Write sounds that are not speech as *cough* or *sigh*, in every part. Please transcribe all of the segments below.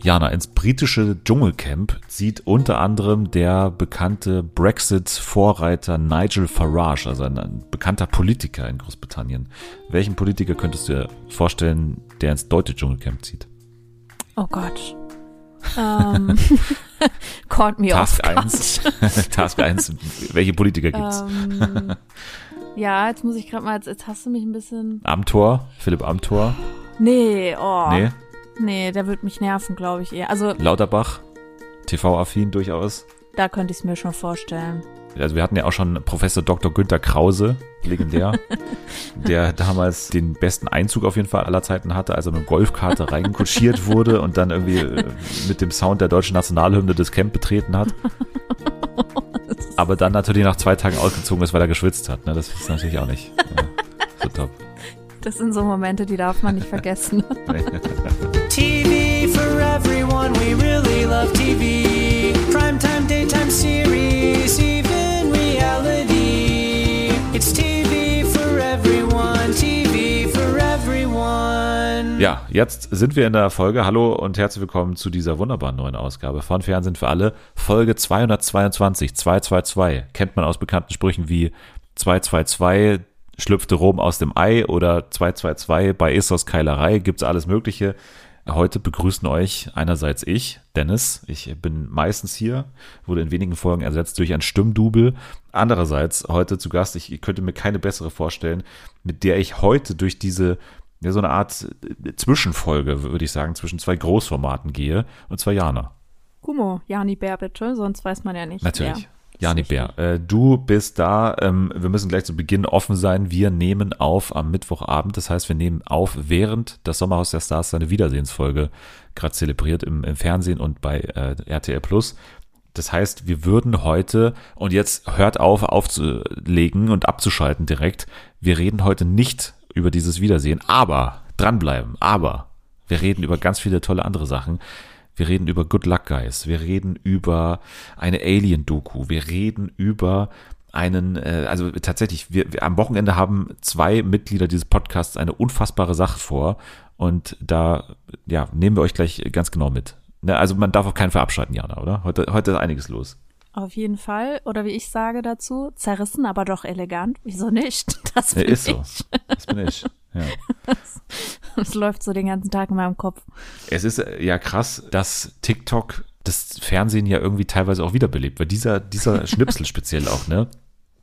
Jana, ins britische Dschungelcamp zieht unter anderem der bekannte Brexit-Vorreiter Nigel Farage, also ein, ein, bekannter Politiker in Großbritannien. Welchen Politiker könntest du dir vorstellen, der ins deutsche Dschungelcamp zieht? Oh Gott. Um, *laughs* caught me Task off 1. *laughs* Task 1. Welche Politiker gibt's? Um, ja, jetzt muss ich gerade mal, jetzt, jetzt hast du mich ein bisschen. Amtor, Philipp Amtor. Nee, oh. Nee, Nee, der wird mich nerven, glaube ich eher. Also, Lauterbach, TV-affin durchaus. da könnte ich es mir schon vorstellen. Also wir hatten ja auch schon Professor Dr. Günther Krause, legendär, *laughs* der damals den besten Einzug auf jeden Fall aller Zeiten hatte, als er mit Golfkarte reinkutschiert wurde und dann irgendwie äh, mit dem Sound der deutschen Nationalhymne das Camp betreten hat. *laughs* Aber dann natürlich nach zwei Tagen ausgezogen ist, weil er geschwitzt hat. Ne? Das ist natürlich auch nicht ja, so top. Das sind so Momente, die darf man nicht vergessen. *laughs* TV for everyone, we really love TV. Primetime, daytime series, even reality. It's TV for everyone, TV for everyone. Ja, jetzt sind wir in der Folge. Hallo und herzlich willkommen zu dieser wunderbaren neuen Ausgabe von Fernsehen für alle. Folge 222, 222. Kennt man aus bekannten Sprüchen wie 222, schlüpfte Rom aus dem Ei oder 222 bei Essos Keilerei. Gibt's alles Mögliche. Heute begrüßen euch einerseits ich, Dennis. Ich bin meistens hier, wurde in wenigen Folgen ersetzt durch ein Stimmdubel. Andererseits heute zu Gast, ich könnte mir keine bessere vorstellen, mit der ich heute durch diese, ja, so eine Art Zwischenfolge, würde ich sagen, zwischen zwei Großformaten gehe. Und zwar Jana. Kumo, Jani Bär bitte, sonst weiß man ja nicht. Natürlich. wer. Jani Bär, äh, du bist da. Ähm, wir müssen gleich zu Beginn offen sein. Wir nehmen auf am Mittwochabend. Das heißt, wir nehmen auf, während das Sommerhaus der Stars seine Wiedersehensfolge gerade zelebriert im, im Fernsehen und bei äh, RTL Plus. Das heißt, wir würden heute, und jetzt hört auf, aufzulegen und abzuschalten direkt. Wir reden heute nicht über dieses Wiedersehen, aber dranbleiben, aber wir reden über ganz viele tolle andere Sachen. Wir reden über Good Luck Guys. Wir reden über eine Alien-Doku. Wir reden über einen, äh, also tatsächlich, wir, wir, am Wochenende haben zwei Mitglieder dieses Podcasts eine unfassbare Sache vor und da, ja, nehmen wir euch gleich ganz genau mit. Ne, also man darf auch keinen verabschalten, Jana, oder? Heute, heute ist einiges los. Auf jeden Fall. Oder wie ich sage dazu, zerrissen, aber doch elegant. Wieso nicht? *laughs* Das Ja, bin ist so. ich. Das bin ich. Ja. *laughs* Das läuft so den ganzen Tag in meinem Kopf. Es ist äh, ja krass, dass TikTok das Fernsehen ja irgendwie teilweise auch wiederbelebt, weil dieser, dieser *laughs* Schnipsel speziell auch, ne?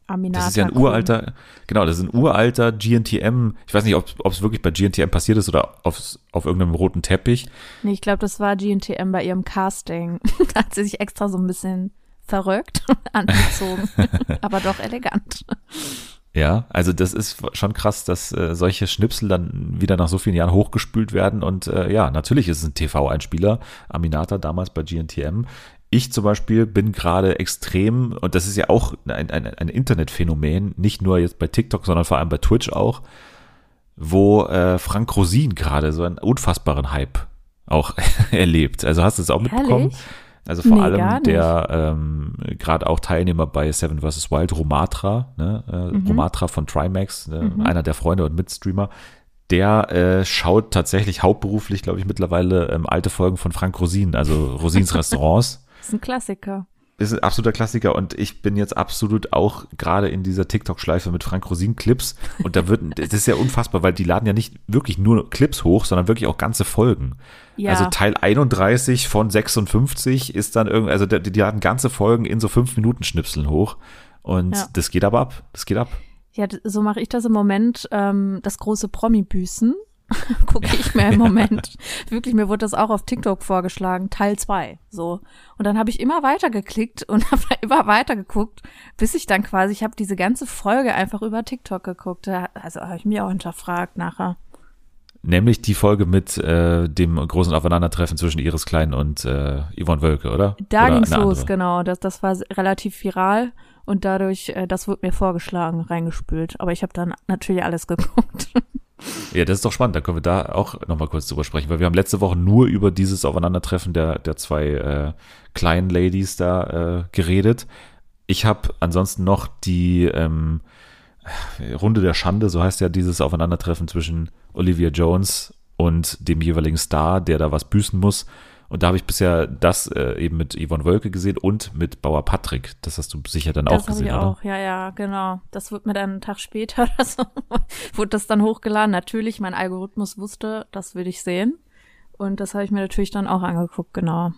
Aminata. Das ist ja ein uralter, genau, das ist ein uralter GNTM. Ich weiß nicht, ob ob es wirklich bei GNTM passiert ist oder aufs, auf irgendeinem roten Teppich. Nee, ich glaube, das war GNTM bei ihrem Casting. da hat sie sich extra so ein bisschen verrückt *laughs* angezogen. *laughs* aber doch elegant. Ja, also das ist schon krass, dass äh, solche Schnipsel dann wieder nach so vielen Jahren hochgespült werden. Und äh, ja, natürlich ist es ein TV-Einspieler. Aminata damals bei GNTM. Ich zum Beispiel bin gerade extrem, und das ist ja auch ein, ein, ein Internetphänomen, nicht nur jetzt bei TikTok, sondern vor allem bei Twitch auch, wo äh, Frank Rosin gerade so einen unfassbaren Hype auch *laughs* erlebt. Also hast du es auch mitbekommen? Also vor Nee, allem der ähm, gerade auch Teilnehmer bei Seven vs. Wild, Romatra, ne, äh, Mhm. Romatra von Trimax, ne, einer der Freunde und Mitstreamer, der äh, schaut tatsächlich hauptberuflich, glaube ich, mittlerweile ähm, alte Folgen von Frank Rosin, also Rosins *laughs* Restaurants. Das ist ein Klassiker. Ist ein absoluter Klassiker und ich bin jetzt absolut auch gerade in dieser TikTok-Schleife mit Frank Rosin Clips und da wird, *laughs* das ist ja unfassbar, weil die laden ja nicht wirklich nur Clips hoch, sondern wirklich auch ganze Folgen. Ja. Also Teil 31 von 56 ist dann irgendwie, also die, die laden ganze Folgen in so 5 Minuten Schnipseln hoch und Ja. das geht aber ab, das geht ab. Ja, so mache ich das im Moment. Ähm, das große Promi-Büßen *laughs* gucke ich mir im Moment. Wirklich, mir wurde das auch auf TikTok vorgeschlagen, Teil 2. So. Und dann habe ich immer weiter geklickt und *laughs* habe immer weiter geguckt, bis ich dann quasi, ich habe diese ganze Folge einfach über TikTok geguckt. Also habe ich mich auch hinterfragt nachher. Nämlich die Folge mit äh, dem großen Aufeinandertreffen zwischen Iris Klein und äh, Yvonne Wölke, oder? Da eine los, genau. Das, das war relativ viral und dadurch, äh, das wurde mir vorgeschlagen, reingespült. Aber ich habe dann natürlich alles geguckt. *laughs* Ja, das ist doch spannend. Da können wir da auch nochmal kurz drüber sprechen, weil wir haben letzte Woche nur über dieses Aufeinandertreffen der, der zwei äh, kleinen Ladies da äh, geredet. Ich habe ansonsten noch die ähm, Runde der Schande, so heißt ja dieses Aufeinandertreffen zwischen Olivia Jones und dem jeweiligen Star, der da was büßen muss. Und da habe ich bisher das äh, eben mit Yvonne Wölke gesehen und mit Bauer Patrick. Das hast du sicher dann auch Das habe gesehen, ich oder? auch, ja, ja, genau. Das wird mir dann einen Tag später *laughs* oder so, wurde das dann hochgeladen. Natürlich, mein Algorithmus wusste, das will ich sehen. Und das habe ich mir natürlich dann auch angeguckt, genau.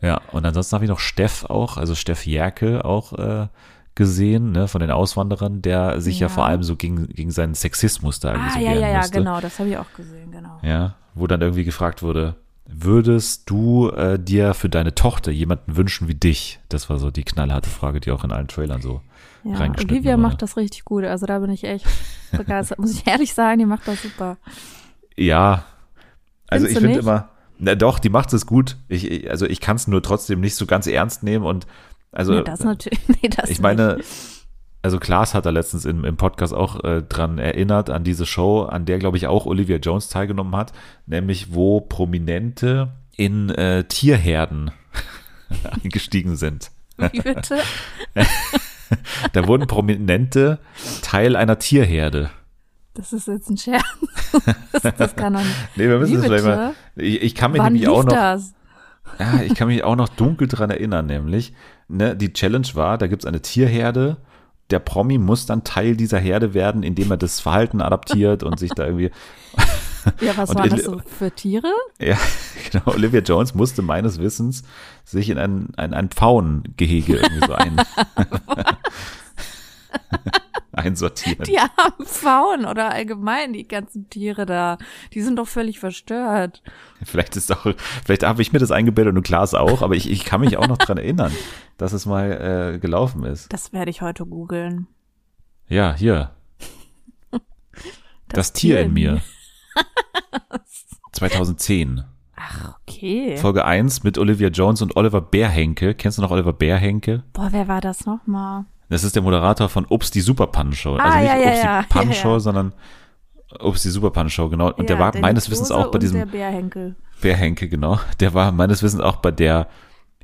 Ja, und ansonsten habe ich noch Steff auch, also Steff Jerke auch äh, gesehen, ne, von den Auswanderern, der sich ja, Ja. vor allem so gegen, gegen seinen Sexismus da irgendwie Ah, so ja, ja, ja, musste. genau, das habe ich auch gesehen, genau. Ja, wo dann irgendwie gefragt wurde, würdest du äh, dir für deine Tochter jemanden wünschen wie dich? Das war so die knallharte Frage, die auch in allen Trailern so Ja, reingeschnitten Olivia wurde. macht das richtig gut. Also da bin ich echt begeistert. Muss ich ehrlich sagen, die macht das super. Ja, also Findest ich finde immer, na doch, die macht es gut. Ich, ich- also ich kann es nur trotzdem nicht so ganz ernst nehmen und also nee, das natürlich. *laughs* Nee, das ich meine, nicht. Also Klaas hat da letztens im, im Podcast auch äh, dran erinnert, an diese Show, an der, glaube ich, auch Olivia Jones teilgenommen hat, nämlich wo Prominente in äh, Tierherden *laughs* eingestiegen sind. Wie bitte? *laughs* Da wurden Prominente Teil einer Tierherde. Das ist jetzt ein Scherz. Das, das kann doch nicht. Nee, wir müssen Wie es vielleicht mal. Ich, ich kann mich Wann nämlich auch noch. das? Ja, ich kann mich auch noch dunkel dran erinnern, nämlich, ne, die Challenge war, da gibt's eine Tierherde. Der Promi muss dann Teil dieser Herde werden, indem er das Verhalten adaptiert und sich da irgendwie. *laughs* Ja, was waren das so für Tiere? Ja, *laughs* genau. Olivia Jones musste meines Wissens sich in ein, ein, ein Pfauengehege irgendwie so ein, *laughs* einsortieren. Die armen Pfauen oder allgemein die ganzen Tiere da. Die sind doch völlig verstört. Vielleicht ist auch, vielleicht habe ich mir das eingebildet und Klaas auch, aber ich, ich kann mich auch noch dran erinnern, *laughs* dass es mal äh, gelaufen ist. Das werde ich heute googeln. Ja, hier. *laughs* Das, Tier in mir. 2010. *laughs* Okay. Folge 1 mit Olivia Jones und Oliver Bärhenke. Kennst du noch Oliver Bärhenke? Boah, wer war das nochmal? Das ist der Moderator von Ups, die Superpannenshow. Ah, also nicht ja, ja, Ups, ja. die ja. sondern Ups, die Superpannenshow, genau. Und der war Dennis meines Wissens auch bei diesem Der Bärhenkel. Bärhenke, genau. Der war meines Wissens auch bei der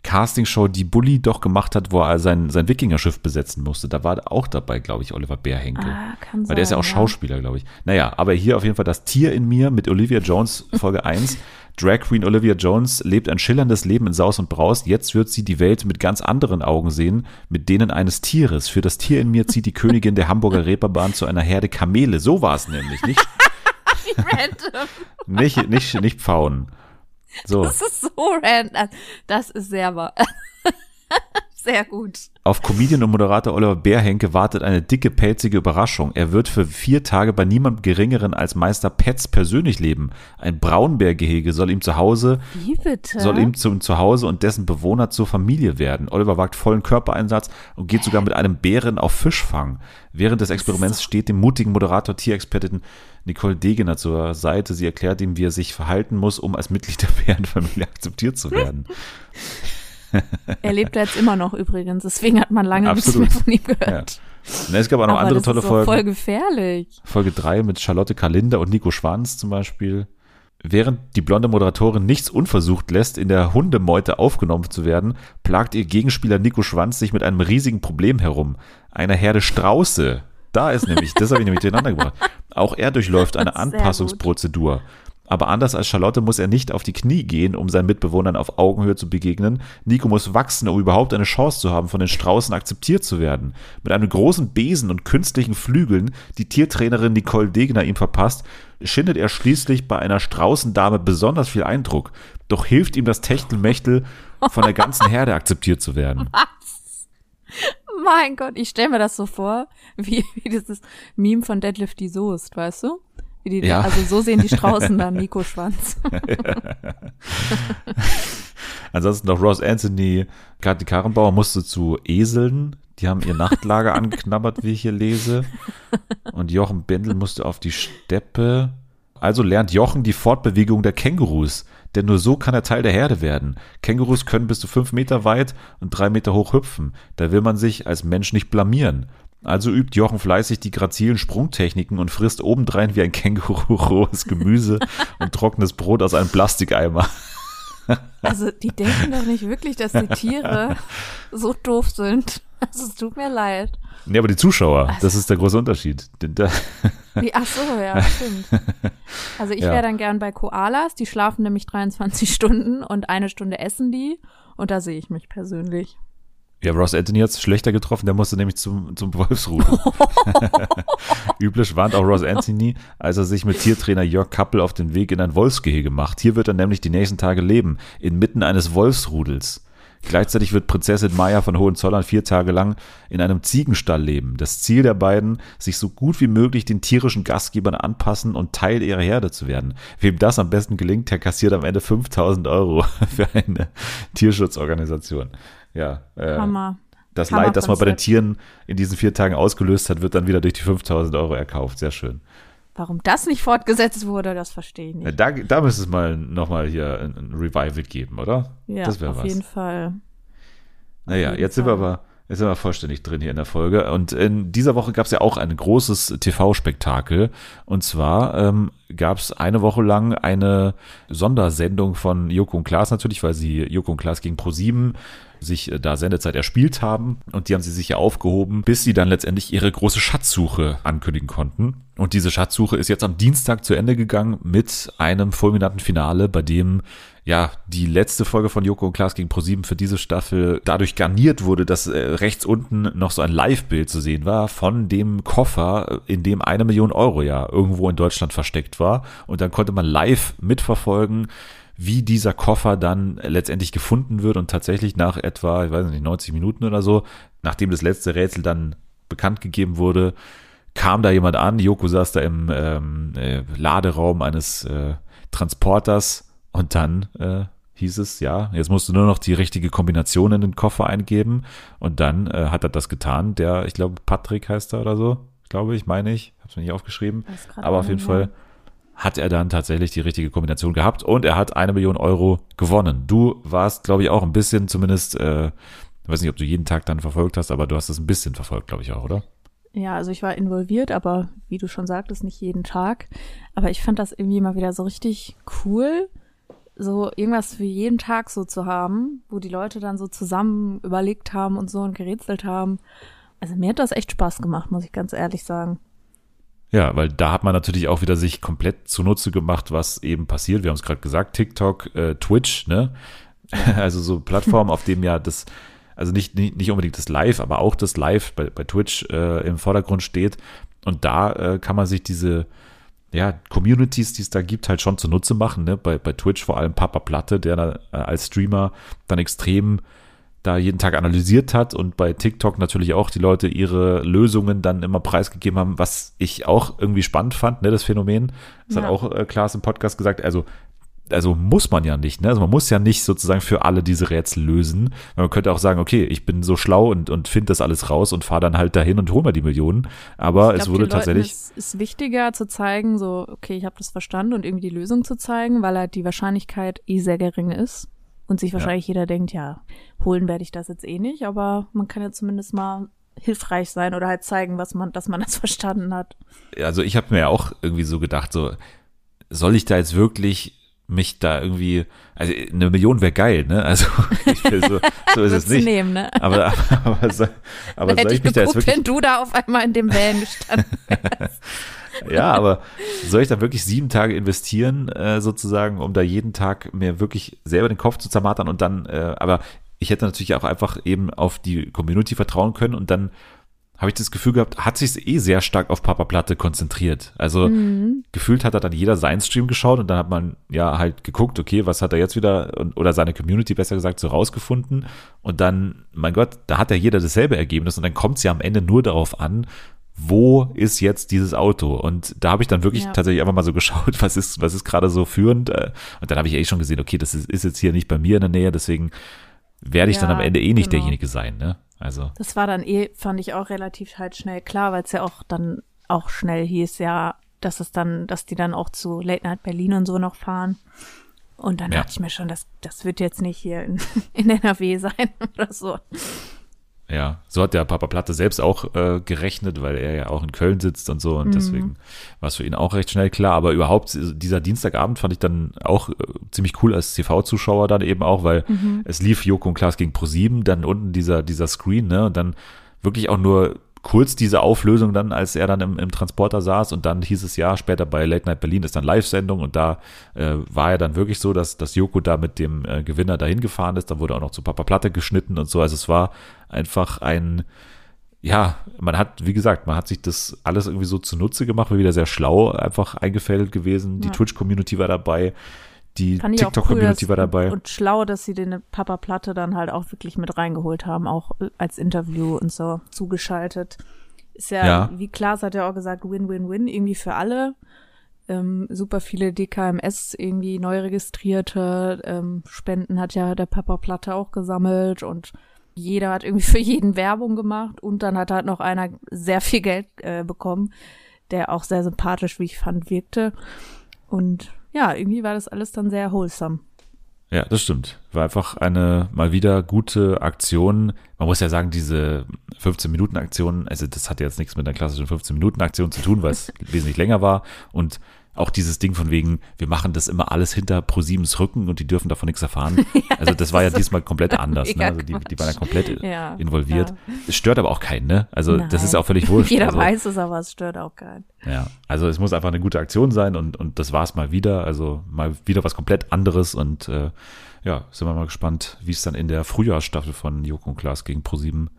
Castingshow, die Bully doch gemacht hat, wo er sein, sein Wikingerschiff besetzen musste. Da war auch dabei, glaube ich, Oliver Bärhenke. Ah, kann sein. Weil der ist ja auch Schauspieler, glaube ich. Naja, aber hier auf jeden Fall das Tier in mir mit Olivia Jones, Folge *laughs* 1. Drag Queen Olivia Jones lebt ein schillerndes Leben in Saus und Braus. Jetzt wird sie die Welt mit ganz anderen Augen sehen, mit denen eines Tieres. Für das Tier in mir zieht die Königin der Hamburger *laughs* Reeperbahn zu einer Herde Kamele. So war es nämlich. Nicht, *laughs* Random. nicht, nicht, nicht Pfauen. So. Das ist so random. Das ist sehr wahr. *laughs* Sehr gut. Auf Comedian und Moderator Oliver Bärhenke wartet eine dicke, pelzige Überraschung. Er wird für vier Tage bei niemandem Geringeren als Meister Petz persönlich leben. Ein Braunbärgehege soll ihm zu Hause, soll ihm zum Zuhause und dessen Bewohner zur Familie werden. Oliver wagt vollen Körpereinsatz und geht sogar mit einem Bären auf Fischfang. Während des Experiments steht dem mutigen Moderator Tierexpertin Nicole Degener zur Seite. Sie erklärt ihm, wie er sich verhalten muss, um als Mitglied der *laughs* Bärenfamilie akzeptiert zu werden. *laughs* *laughs* er lebt ja jetzt immer noch übrigens, deswegen hat man lange nichts mehr von ihm Ja. gehört. Na, es gab auch noch Aber andere tolle ist Folgen. voll gefährlich. Folge 3 mit Charlotte Kalender und Nico Schwanz zum Beispiel. Während die blonde Moderatorin nichts unversucht lässt, in der Hundemeute aufgenommen zu werden, plagt ihr Gegenspieler Nico Schwanz sich mit einem riesigen Problem herum. Einer Herde Strauße. Da ist nämlich, das habe ich nämlich durcheinander gebracht. *laughs* Auch er durchläuft eine Anpassungsprozedur. Aber anders als Charlotte muss er nicht auf die Knie gehen, um seinen Mitbewohnern auf Augenhöhe zu begegnen. Nico muss wachsen, um überhaupt eine Chance zu haben, von den Straußen akzeptiert zu werden. Mit einem großen Besen und künstlichen Flügeln, die Tiertrainerin Nicole Degner ihm verpasst, schindet er schließlich bei einer Straußendame besonders viel Eindruck. Doch hilft ihm das Techtelmechtel, von der ganzen Herde akzeptiert zu werden. *laughs* Mein Gott, ich stelle mir das so vor, wie, wie dieses Meme von Deadlift die Soest, weißt du? Die, Ja. Also so sehen die Straußen dann, *laughs* Nico Schwanz. Ansonsten noch Ross Anthony, Kathi Karrenbauer musste zu Eseln. Die haben ihr Nachtlager *laughs* angeknabbert, wie ich hier lese. Und Jochen Bendel musste auf die Steppe. Also lernt Jochen die Fortbewegung der Kängurus. Denn nur so kann er Teil der Herde werden. Kängurus können bis zu fünf Meter weit und drei Meter hoch hüpfen. Da will man sich als Mensch nicht blamieren. Also übt Jochen fleißig die grazilen Sprungtechniken und frisst obendrein wie ein Känguru *laughs* rohes Gemüse und trockenes Brot aus einem Plastikeimer. Also die denken doch nicht wirklich, dass die Tiere so doof sind. Also es tut mir leid. Nee, aber die Zuschauer, das ist der große Unterschied. Wie, ach so, ja, *laughs* stimmt. Also ich Ja. wäre dann gern bei Koalas, die schlafen nämlich 23 Stunden und eine Stunde essen die und da sehe ich mich persönlich. Ja, Ross Anthony hat es schlechter getroffen, der musste nämlich zum, zum Wolfsrudel. *laughs* Üblich warnt auch Ross Anthony, als er sich mit Tiertrainer Jörg Kappel auf den Weg in ein Wolfsgehege macht. Hier wird er nämlich die nächsten Tage leben, inmitten eines Wolfsrudels. Gleichzeitig wird Prinzessin Maya von Hohenzollern vier Tage lang in einem Ziegenstall leben. Das Ziel der beiden, sich so gut wie möglich den tierischen Gastgebern anpassen und Teil ihrer Herde zu werden. Wem das am besten gelingt, der kassiert am Ende 5000 Euro *laughs* für eine Tierschutzorganisation. Ja, äh, Hammer. das Hammer Leid, das man bei den. Tieren in diesen vier Tagen ausgelöst hat, wird dann wieder durch die 5000 Euro erkauft. Sehr schön. Warum das nicht fortgesetzt wurde, das verstehe ich Äh, nicht. Da, da müsste es mal nochmal hier ein, ein Revival geben, oder? Ja, das wäre auf was. jeden Fall. Naja, jeden jetzt sind wir Fall. aber jetzt sind wir vollständig drin hier in der Folge. Und in dieser Woche gab es ja auch ein großes TV-Spektakel. Und zwar ähm, gab es eine Woche lang eine Sondersendung von Joko und Klaas natürlich, weil sie Joko und Klaas gegen Pro7 sich äh, da Sendezeit erspielt haben. Und die haben sie sich ja aufgehoben, bis sie dann letztendlich ihre große Schatzsuche ankündigen konnten. Und diese Schatzsuche ist jetzt am Dienstag zu Ende gegangen mit einem fulminanten Finale, bei dem ja, die letzte Folge von Joko und Klaas gegen ProSieben für diese Staffel dadurch garniert wurde, dass äh, rechts unten noch so ein Live-Bild zu sehen war von dem Koffer, in dem eine Million Euro ja irgendwo in Deutschland versteckt war. Und dann konnte man live mitverfolgen, wie dieser Koffer dann letztendlich gefunden wird und tatsächlich nach etwa, ich weiß nicht, 90 Minuten oder so, nachdem das letzte Rätsel dann bekannt gegeben wurde, kam da jemand an, Joko saß da im ähm, äh, Laderaum eines äh, Transporters und dann äh, hieß es, ja, jetzt musst du nur noch die richtige Kombination in den Koffer eingeben. Und dann äh, hat er das getan, der, ich glaube, Patrick heißt er oder so, glaube ich, meine ich, hab's mir nicht aufgeschrieben, aber auf jeden Fall. Hat er dann tatsächlich die richtige Kombination gehabt und er hat eine Million Euro gewonnen. Du warst, glaube ich, auch ein bisschen zumindest, äh, ich weiß nicht, ob du jeden Tag dann verfolgt hast, aber du hast es ein bisschen verfolgt, glaube ich auch, oder? Ja, also ich war involviert, aber wie du schon sagtest, nicht jeden Tag. Aber ich fand das irgendwie mal wieder so richtig cool, so irgendwas für jeden Tag so zu haben, wo die Leute dann so zusammen überlegt haben und so und gerätselt haben. Also mir hat das echt Spaß gemacht, muss ich ganz ehrlich sagen. Ja, weil da hat man natürlich auch wieder sich komplett zunutze gemacht, was eben passiert. Wir haben es gerade gesagt, TikTok, äh, Twitch, ne? *laughs* Also so Plattformen, auf dem ja das, also nicht, nicht, nicht unbedingt das Live, aber auch das Live bei, bei Twitch äh, im Vordergrund steht. Und da äh, kann man sich diese ja, Communities, die es da gibt, halt schon zunutze machen. Ne? Bei, bei Twitch vor allem Papa Platte, der da, äh, als Streamer dann extrem da jeden Tag analysiert hat und bei TikTok natürlich auch die Leute ihre Lösungen dann immer preisgegeben haben, was ich auch irgendwie spannend fand, ne, das Phänomen. Das Ja. hat auch äh, Klaas im Podcast gesagt. Also, also muss man ja nicht, ne? Also man muss ja nicht sozusagen für alle diese Rätsel lösen. Man könnte auch sagen, okay, ich bin so schlau und, und finde das alles raus und fahre dann halt dahin und hole mir die Millionen. Aber Ich es glaub, wurde tatsächlich. ist, ist wichtiger zu zeigen, so, okay, ich habe das verstanden und irgendwie die Lösung zu zeigen, weil halt die Wahrscheinlichkeit eh sehr gering ist. Und sich wahrscheinlich jeder denkt, ja, holen werde ich das jetzt eh nicht, aber man kann ja zumindest mal hilfreich sein oder halt zeigen, was man, dass man das *laughs* verstanden hat. also ich habe mir ja auch irgendwie so gedacht, so soll ich da jetzt wirklich mich da irgendwie, also eine Million wäre geil, ne? Also *laughs* ich will so, so ist es nicht. nehmen, ne? Aber, aber, aber, soll, aber soll ich ich mich da jetzt geguckt, wirklich, wenn du da auf einmal in dem Van gestanden *laughs* *laughs* ja, aber soll ich da wirklich sieben Tage investieren, äh, sozusagen, um da jeden Tag mir wirklich selber den Kopf zu zermartern und dann, äh, aber ich hätte natürlich auch einfach eben auf die Community vertrauen können und dann habe ich das Gefühl gehabt, hat sich eh sehr stark auf Papa Platte konzentriert. Also Mhm. gefühlt hat er dann jeder seinen Stream geschaut und dann hat man ja halt geguckt, okay, was hat er jetzt wieder oder seine Community besser gesagt so rausgefunden und dann, mein Gott, da hat ja jeder dasselbe Ergebnis und dann kommt es ja am Ende nur darauf an, wo ist jetzt dieses Auto? Und da habe ich dann wirklich Ja. tatsächlich einfach mal so geschaut, *laughs* was ist, was ist gerade so führend. äh, Und dann habe ich eh schon gesehen, okay, das ist, ist jetzt hier nicht bei mir in der Nähe, deswegen werde ich dann Ja, am Ende eh nicht genau. derjenige sein, ne? Also, Das war dann eh, fand ich auch relativ halt schnell klar, weil es ja auch dann auch schnell hieß, ja, dass es dann, dass die dann auch zu Late Night Berlin und so noch fahren. Und dann Ja. dachte ich mir schon, das, das wird jetzt nicht hier in, *laughs* in NRW sein *laughs* oder so. Ja, so hat der Papa Platte selbst auch äh, gerechnet, weil er ja auch in Köln sitzt und so und Mhm. deswegen war es für ihn auch recht schnell klar. Aber überhaupt, äh, dieser Dienstagabend fand ich dann auch äh, ziemlich cool als TV-Zuschauer dann eben auch, weil Mhm. es lief Joko und Klaas gegen ProSieben, dann unten dieser, dieser Screen, ne, und dann wirklich auch nur kurz diese Auflösung dann, als er dann im, im Transporter saß und dann hieß es ja, später bei Late Night Berlin ist dann Live-Sendung und da äh, war ja dann wirklich so, dass, dass Joko da mit dem äh, Gewinner dahin gefahren ist, da wurde auch noch zu Papa Platte geschnitten und so, also es war einfach ein, ja, man hat, wie gesagt, man hat sich das alles irgendwie so zunutze gemacht, war wieder sehr schlau einfach eingefädelt gewesen, die Ja. Twitch-Community war dabei, die cool, TikTok-Community dass- war dabei. Und schlau, dass sie den Papa Platte dann halt auch wirklich mit reingeholt haben, auch als Interview und so zugeschaltet. Ist ja, Ja. wie Klaas hat ja auch gesagt, Win-Win-Win irgendwie für alle. Ähm, super viele DKMS irgendwie neu registrierte ähm, Spenden hat ja der Papa Platte auch gesammelt und jeder hat irgendwie *laughs* für jeden Werbung gemacht und dann hat halt noch einer sehr viel Geld äh, bekommen, der auch sehr sympathisch, wie ich fand, wirkte. Und ja, irgendwie war das alles dann sehr wholesome. Ja, das stimmt. War einfach eine mal wieder gute Aktion. Man muss ja sagen, diese 15-Minuten-Aktion, also das hat jetzt nichts mit einer klassischen 15-Minuten-Aktion zu tun, weil es *laughs* wesentlich länger war. Und auch dieses Ding von wegen, wir machen das immer alles hinter ProSiebens Rücken und die dürfen davon nichts erfahren. *laughs* Also das war ja diesmal komplett anders. Ne? Also die, die waren ja komplett Ja, involviert. ja. Es stört aber auch keinen, ne? Also das Nein. ist auch völlig wurscht. Jeder also, weiß es, aber es stört auch keinen. Ja, also es muss einfach eine gute Aktion sein und, und das war es mal wieder. Also mal wieder was komplett anderes und äh, ja, sind wir mal gespannt, wie es dann in der Frühjahrsstaffel von Joko und Klaas gegen ProSieben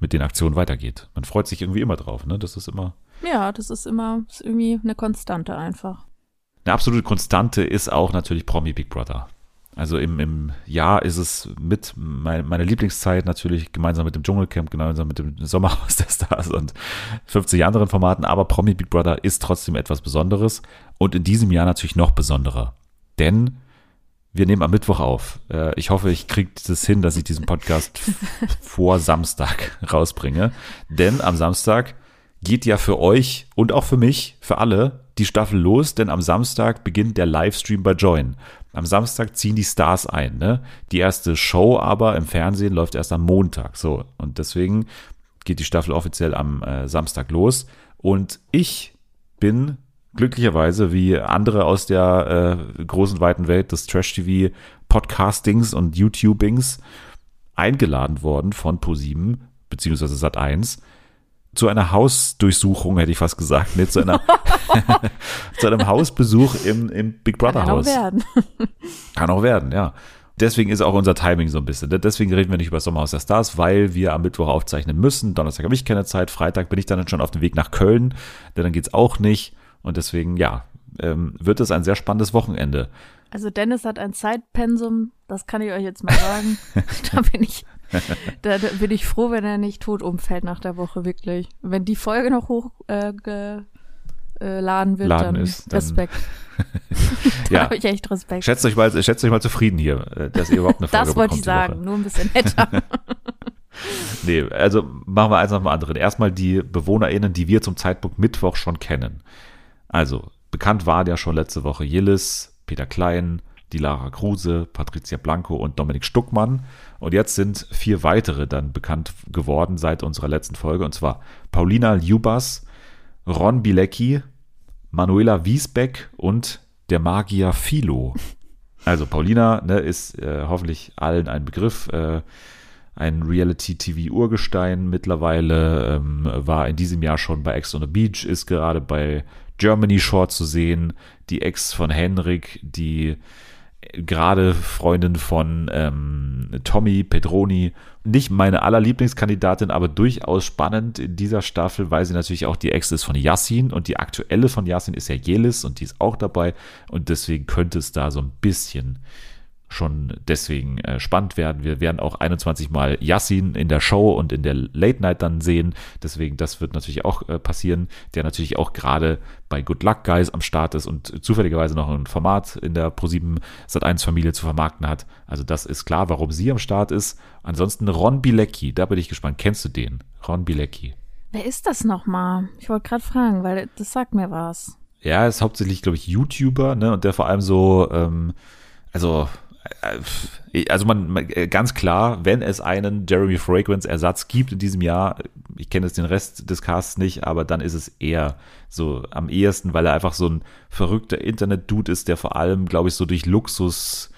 mit den Aktionen weitergeht. Man freut sich irgendwie immer drauf, ne? Das ist immer Ja, das ist immer ist irgendwie eine Konstante einfach. eine absolute Konstante ist auch natürlich Promi Big Brother. Also im, im Jahr ist es mit mein, meine Lieblingszeit natürlich gemeinsam mit dem Dschungelcamp, gemeinsam mit dem Sommerhaus *laughs* der Stars und 50 anderen Formaten, aber Promi Big Brother ist trotzdem etwas Besonderes und in diesem Jahr natürlich noch besonderer. Denn wir nehmen am Mittwoch auf. Äh, Ich hoffe, ich kriege das hin, dass ich diesen Podcast *laughs* vor Samstag rausbringe. Denn am Samstag geht ja für euch und auch für mich, für alle, die Staffel los, denn am Samstag beginnt der Livestream bei Join. Am Samstag ziehen die Stars ein, ne? Die erste Show aber im Fernsehen läuft erst am Montag, so. Und deswegen geht die Staffel offiziell am äh, Samstag los. Und ich bin glücklicherweise wie andere aus der äh, großen weiten Welt des Trash-TV Podcastings und YouTubings eingeladen worden von ProSieben beziehungsweise Sat1 zu einer Hausdurchsuchung, hätte ich fast gesagt, ne, zu einer *laughs* *laughs* zu einem Hausbesuch im, im Big Brother Kann auch Haus. werden. *laughs* Kann auch werden, ja. Deswegen ist auch unser Timing so ein bisschen. Deswegen reden wir nicht über Sommerhaus der Stars, weil wir am Mittwoch aufzeichnen müssen. Donnerstag habe ich keine Zeit. Freitag bin ich dann schon auf dem Weg nach Köln, denn dann geht's auch nicht. Und deswegen, ja, ähm, wird es ein sehr spannendes Wochenende. Also Dennis hat ein Zeitpensum, das kann ich euch jetzt mal sagen. da bin ich, *laughs* da, da bin ich froh, wenn er nicht tot umfällt nach der Woche, wirklich. Wenn die Folge noch hochgeladen äh, äh, wird, Laden dann ist, Respekt. *laughs* *laughs* Da Ja, habe ich echt Respekt. schätzt euch mal, schätzt euch mal zufrieden hier, äh, dass ihr überhaupt eine Folge Das wollte ich die Woche. sagen, nur ein bisschen netter. Nee, also machen wir eins nach dem anderen. Erstmal die BewohnerInnen, die wir zum Zeitpunkt Mittwoch schon kennen. Also, bekannt waren ja schon letzte Woche Jillis, Peter Klein, die Lara Kruse, Patricia Blanco und Dominik Stuckmann. Und jetzt sind vier weitere dann bekannt geworden seit unserer letzten Folge. Und zwar Paulina Ljubas, Ron Bilecki, Manuela Wiesbeck und der Magier Philo. Also Paulina ne, ist äh, hoffentlich allen ein Begriff. Äh, ein Reality-TV-Urgestein mittlerweile, ähm, war in diesem Jahr schon bei Ex on the Beach, ist gerade bei Germany Shore zu sehen, die Ex von Henrik, die gerade Freundin von ähm, Tommy Pedroni. Nicht meine allerlieblingskandidatin, aber durchaus spannend in dieser Staffel, weil sie natürlich auch die Ex ist von Yassin und die aktuelle von Yassin ist ja Jelis und die ist auch dabei und deswegen könnte es da so ein bisschen schon deswegen äh, spannend werden. Wir werden auch 21 Mal Yassin in der Show und in der Late Night dann sehen. Deswegen, das wird natürlich auch äh, passieren, der natürlich auch gerade bei Good Luck Guys am Start ist und zufälligerweise noch ein Format in der Pro7 Sat1 Familie zu vermarkten hat. Also das ist klar, warum sie am Start ist. Ansonsten Ron Bilecki, da bin ich gespannt. Kennst du den? Ron Bilecki. Wer ist das nochmal? Ich wollte gerade fragen, weil das sagt mir was. Ja, ist hauptsächlich, glaube ich, YouTuber, ne? Und der vor allem so, ähm, also, also man, äh, ganz klar, wenn es einen Jeremy Fragrance Ersatz gibt in diesem Jahr, ich kenne jetzt den Rest des Casts nicht, aber dann ist es er so am ehesten, weil er einfach so ein verrückter Internet-Dude ist, der vor allem, glaube ich, so durch Luxus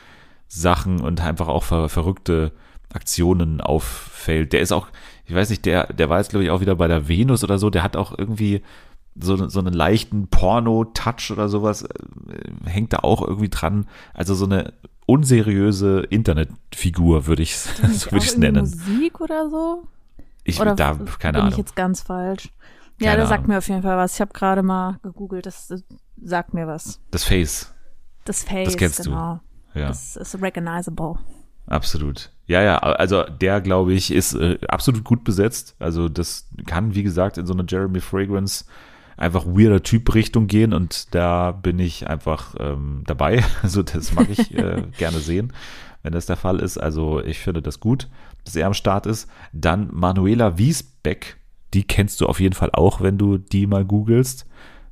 Sachen und einfach auch ver verrückte Aktionen auffällt. Der ist auch, ich weiß nicht, der, der war jetzt, glaube ich, auch wieder bei der Venus oder so, der hat auch irgendwie so, so einen leichten Porno-Touch oder sowas, äh, hängt da auch irgendwie dran. Also so eine unseriöse Internetfigur, würde ich *laughs* so es irgendwie nennen. Musik oder so? Ich, Oder da, keine bin Ahnung. ich jetzt ganz falsch? Ja, Keine der sagt Ahnung. mir auf jeden Fall was. Ich habe gerade mal gegoogelt, das, das sagt mir was. Das Face. Das Face, kennst du. genau. Ja. Das ist recognizable. Absolut. Ja, ja, also der, glaube ich, ist äh, absolut gut besetzt. Also das kann, wie gesagt, in so eine Jeremy Fragrance einfach weirder Typ Richtung gehen und da bin ich einfach ähm, dabei. *laughs* Also das mag ich äh, *laughs* gerne sehen, wenn das der Fall ist. Also ich finde das gut, dass er am Start ist. Dann Manuela Wiesbeck, die kennst du auf jeden Fall auch, wenn du die mal googelst.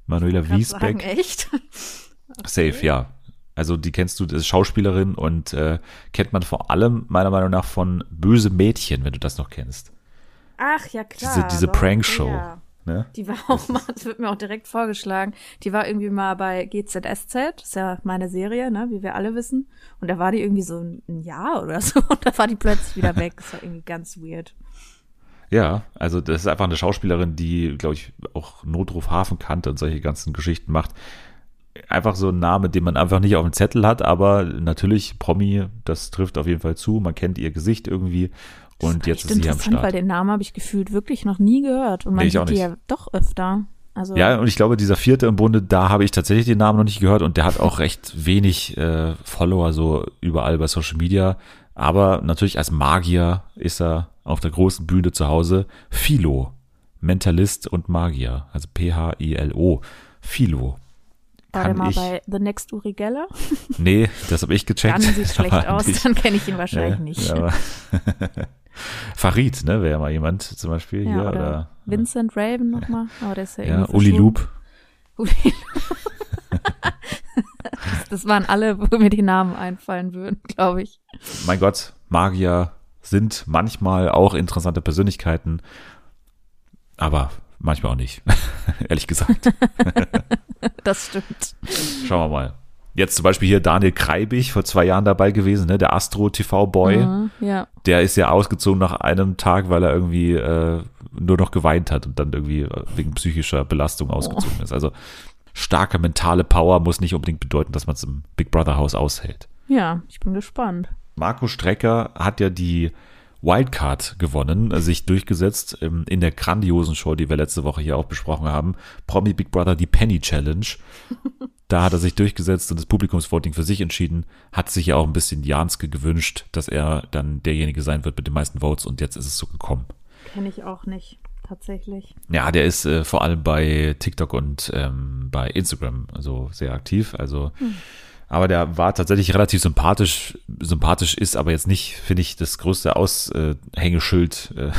Manuela Wiesbeck. Sagen, echt? *laughs* Safe, ja. Also die kennst du, das ist Schauspielerin und äh, kennt man vor allem meiner Meinung nach von Böse Mädchen, wenn du das noch kennst. Ach, ja klar. Diese, diese Prankshow. ja. Ne? Die war auch mal, das wird mir auch direkt vorgeschlagen, die war irgendwie mal bei GZSZ, das ist ja meine Serie, ne, wie wir alle wissen. Und da war die irgendwie so ein Jahr oder *laughs* so und da war die plötzlich wieder weg. Das war irgendwie ganz weird. Ja, also das ist einfach eine Schauspielerin, die, glaube ich, auch Notruf Hafenkante und solche ganzen Geschichten macht. Einfach so ein Name, den man einfach nicht auf dem Zettel hat, aber natürlich Promi, das trifft auf jeden Fall zu. Man kennt ihr Gesicht irgendwie und jetzt ist sie am interessant, weil Start. den Namen habe ich gefühlt wirklich noch nie gehört. Und man Nee, ich auch sieht die ja doch öfter. Also, Ja, und ich glaube, dieser vierte im Bunde, da habe ich tatsächlich den Namen noch nicht gehört und der hat auch recht wenig äh, Follower so überall bei Social Media. Aber natürlich als Magier ist er auf der großen Bühne zu Hause. Philo, Mentalist und Magier, also P-H-I-L-O. Philo. war der mal ich, bei The Next Uri Geller? nee, das habe ich gecheckt. Dann sieht schlecht *laughs* aus, nicht. dann kenne ich ihn wahrscheinlich Ja, nicht. *laughs* ja, Farid, ne, wäre mal jemand zum Beispiel Ja, hier. oder, Oder, Vincent Raven nochmal. Aber der ist ja, ja, Uli. Loop. Uli das, *laughs* das waren alle, wo mir die Namen einfallen würden, glaube ich. mein Gott, Magier sind manchmal auch interessante Persönlichkeiten, aber manchmal auch nicht, *laughs* ehrlich gesagt. Das stimmt. Schauen wir mal. Jetzt zum Beispiel hier Daniel Kreibig, vor zwei Jahren dabei gewesen, ne? der Astro-TV-Boy. Mhm, ja. Der ist ja ausgezogen nach einem Tag, weil er irgendwie äh, nur noch geweint hat und dann irgendwie äh, wegen psychischer Belastung ausgezogen ist. Also starke mentale Power muss nicht unbedingt bedeuten, dass man es im Big Brother Haus aushält. Ja, ich bin gespannt. Marco Strecker hat ja die Wildcard gewonnen, sich durchgesetzt ähm, in der grandiosen Show, die wir letzte Woche hier auch besprochen haben. Promi Big Brother, die Penny Challenge. *laughs* Da hat er sich durchgesetzt und das Publikumsvoting für sich entschieden. Hat sich ja auch ein bisschen Janske gewünscht, dass er dann derjenige sein wird mit den meisten Votes und jetzt ist es so gekommen. Kenne ich auch nicht, tatsächlich. Ja, der ist äh, vor allem bei TikTok und ähm, bei Instagram also sehr aktiv. Also, aber der war tatsächlich relativ sympathisch. Sympathisch ist aber jetzt nicht, finde ich, das größte Aushängeschild äh,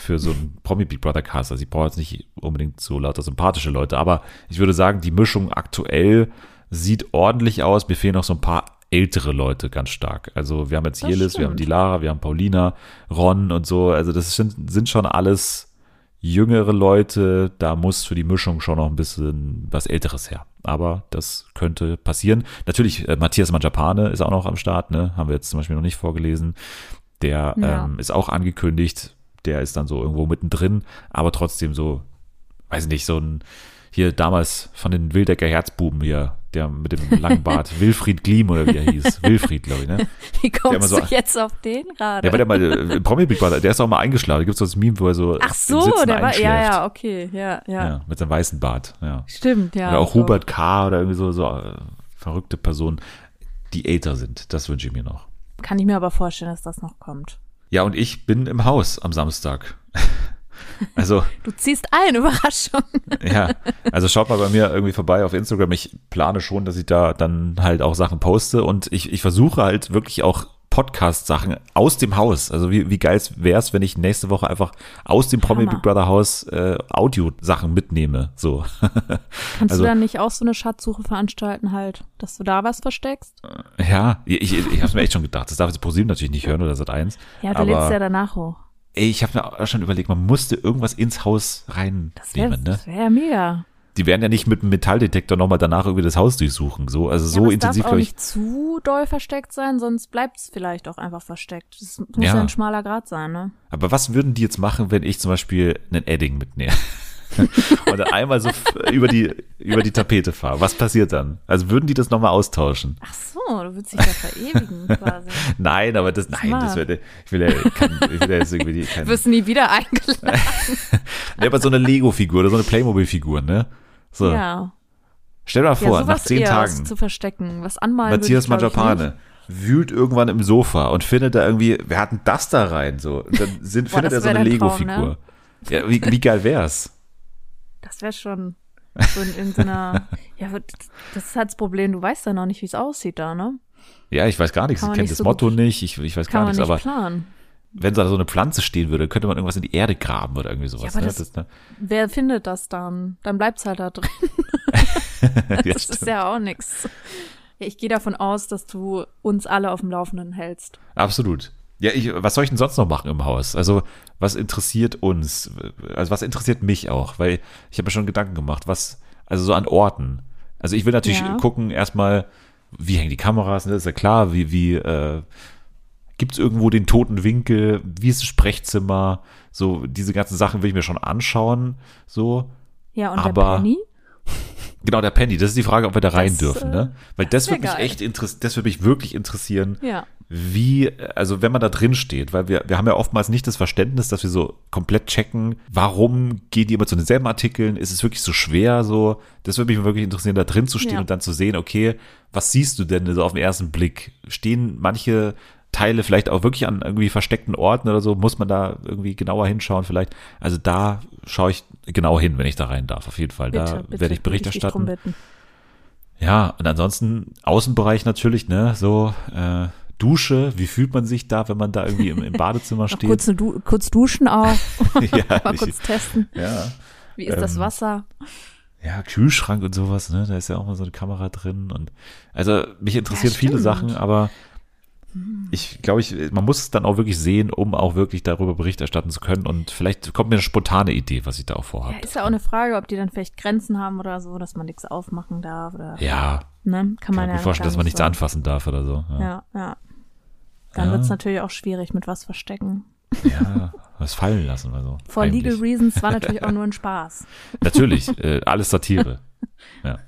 für so einen Promi Big Brother Cast. Also ich brauche jetzt nicht unbedingt so lauter sympathische Leute, aber ich würde sagen, die Mischung aktuell sieht ordentlich aus. Mir fehlen noch so ein paar ältere Leute ganz stark. Also wir haben jetzt Das Jelis, wir haben die Lara, wir haben Paulina, Ron und so. Also das sind, sind schon alles jüngere Leute, da muss für die Mischung schon noch ein bisschen was Älteres her. Aber das könnte passieren. Natürlich, äh, Matthias Manjapane ist auch noch am Start, ne? Haben wir jetzt zum Beispiel noch nicht vorgelesen. Der Ja. ähm, ist auch angekündigt. Der ist dann so irgendwo mittendrin, aber trotzdem so, weiß nicht, so ein, hier damals von den Wildecker Herzbuben hier, der mit dem langen Bart, *laughs* Wilfried Glim oder wie er hieß. Wilfried, glaube ich, ne? Wie kommst so- du jetzt auf den gerade? Ja, weil der mal, äh, Promi Big Brother, der ist auch mal eingeschlafen. Da gibt es so das Meme, wo er so Ach im so, der war, ja, ja, okay, ja, ja. Ja, mit seinem weißen Bart, ja. Stimmt, ja. oder auch so. Hubert K. oder irgendwie so, so äh, verrückte Personen, die älter sind. Das wünsche ich mir noch. Kann ich mir aber vorstellen, dass das noch kommt. Ja, und ich bin im Haus am Samstag. *laughs* Also, *laughs* Du ziehst ein, Überraschung. ja, *laughs* also schaut mal bei mir irgendwie vorbei auf Instagram. Ich plane schon, dass ich da dann halt auch Sachen poste und ich, ich versuche halt wirklich auch Podcast-Sachen aus dem Haus. Also wie, wie geil wäre es, wenn ich nächste Woche einfach aus dem Promi. Big Brother Haus äh, Audio-Sachen mitnehme. So. *laughs* Kannst Also- du dann nicht auch so eine Schatzsuche veranstalten halt, dass du da was versteckst? Ja, ich, ich, ich habe mir echt schon gedacht. Das darf jetzt ProSieben natürlich nicht hören oder Sat 1. Ja, du lädst ja danach hoch. Ey, ich habe mir auch schon überlegt, man musste irgendwas ins Haus Das wäre reinnehmen, ne? wär mega. Die werden ja nicht mit einem Metalldetektor nochmal danach irgendwie das Haus durchsuchen. So, also ja, so aber intensiv, es darf auch nicht zu doll versteckt sein, sonst bleibt es vielleicht auch einfach versteckt. Das muss Ja. ja. ein schmaler Grad sein, ne? Aber was würden die jetzt machen, wenn ich zum Beispiel einen Edding mitnehme? *laughs* und einmal so über die, über die Tapete fahre. Was passiert dann? Also würden die das nochmal austauschen? Ach so, du willst dich da verewigen *laughs* quasi. Nein, aber das, nein, das wäre, ich will ja, kein, ich will ja jetzt irgendwie die, kein, Du *laughs* wirst nie wieder eingeladen. ne, aber so eine Lego-Figur oder so eine Playmobil-Figur, ne? So, Ja. stell dir mal ja, vor, nach sowas zehn Tagen, zu verstecken. Was anmalen Matthias würde Mangiapane wühlt irgendwann im Sofa und findet da irgendwie, wer hat denn das da rein? So, und dann sind, Boah, findet er so eine Traum, Lego-Figur. ne? Ja, wie, wie geil wär's? Das wäre schon so in irgendeiner. *laughs* ja, das ist halt das Problem. Du weißt ja noch nicht, wie es aussieht da, ne? Ja, ich weiß gar nichts. Kann Ich kenne das so Motto nicht. Ich, ich weiß Kann gar man nichts. nicht Aber planen. wenn da so eine Pflanze stehen würde, könnte man irgendwas in die Erde graben oder irgendwie sowas. aber ne? das- ne? Wer findet das dann? Dann bleibt's halt da drin. *laughs* ja, Das ist stimmt. ja auch. Ja, ich gehe davon aus, dass du uns alle auf dem Laufenden hältst. Absolut. Ja, ich, was soll ich denn sonst noch machen im Haus? Also, was interessiert uns? Also, was interessiert mich auch? Weil ich habe mir schon Gedanken gemacht, was, also so an Orten. Also, ich will natürlich Ja. gucken, erstmal, wie hängen die Kameras, ne? ist ja klar, wie, wie, äh, gibt es irgendwo den toten Winkel, wie ist das Sprechzimmer, so, diese ganzen Sachen will ich mir schon anschauen, so. Ja, und Aber- der Penny? Genau, der Penny, das ist die Frage, ob wir da rein Das, dürfen, äh, ne? Weil das, würde mich geil. echt interessieren, das würde mich wirklich interessieren, Ja. wie, also wenn man da drin steht, weil wir, wir haben ja oftmals nicht das Verständnis, dass wir so komplett checken, warum gehen die immer zu denselben Artikeln, ist es wirklich so schwer, so, das würde mich wirklich interessieren, da drin zu stehen Ja. und dann zu sehen, okay, was siehst du denn so auf den ersten Blick? Stehen manche Teile vielleicht auch wirklich an irgendwie versteckten Orten oder so, muss man da irgendwie genauer hinschauen vielleicht, also da schaue ich genau hin, wenn ich da rein darf, auf jeden Fall, Bitte, da bitte, werde ich Bericht erstatten. Ja, und ansonsten Außenbereich natürlich, ne, so äh, Dusche, wie fühlt man sich da, wenn man da irgendwie im, im *laughs* Badezimmer steht? kurz, du kurz duschen auch. *laughs* ja, *laughs* Mal kurz testen. ja, Wie ist das Ähm, Wasser? ja, Kühlschrank und sowas, ne, da ist ja auch mal so eine Kamera drin und also mich interessieren Ja, viele. Sachen, aber ich glaube, ich, man muss es dann auch wirklich sehen, um auch wirklich darüber Bericht erstatten zu können und vielleicht kommt mir eine spontane Idee, was ich da auch vorhabe. Ja, ist ja auch eine Frage, ob die dann vielleicht Grenzen haben oder so, dass man nichts aufmachen darf oder Ja, ne? Kann kann man mir ja gut vorstellen, dass man nicht nichts so. anfassen darf oder so. Ja, Ja, ja. Dann Ja. wird's natürlich auch schwierig mit was verstecken. ja was fallen lassen oder so. *laughs* For Heimlich. legal reasons war *laughs* natürlich auch nur ein Spaß. Natürlich, äh, alles Satire. *laughs* Ja.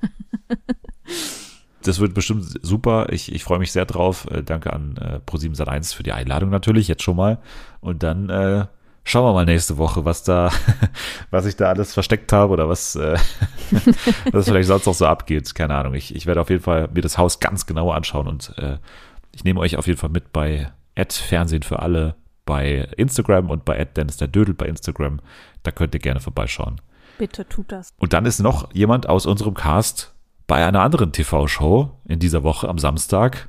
Das wird bestimmt super. Ich, ich freue mich sehr drauf. Äh, danke an äh, Pro7 Sat1 für die Einladung natürlich, jetzt schon mal. Und dann äh, schauen wir mal nächste Woche, was da, *laughs* was ich da alles versteckt habe oder was, äh, *laughs* was vielleicht sonst noch so abgeht. Keine Ahnung. Ich, ich werde auf jeden Fall mir das Haus ganz genau anschauen und äh, ich nehme euch auf jeden Fall mit bei Fernsehen für alle bei Instagram und bei Dennis der Dödel bei Instagram. Da könnt ihr gerne vorbeischauen. Bitte tut das. Und dann ist noch jemand aus unserem Cast bei einer anderen TV-Show in dieser Woche am Samstag,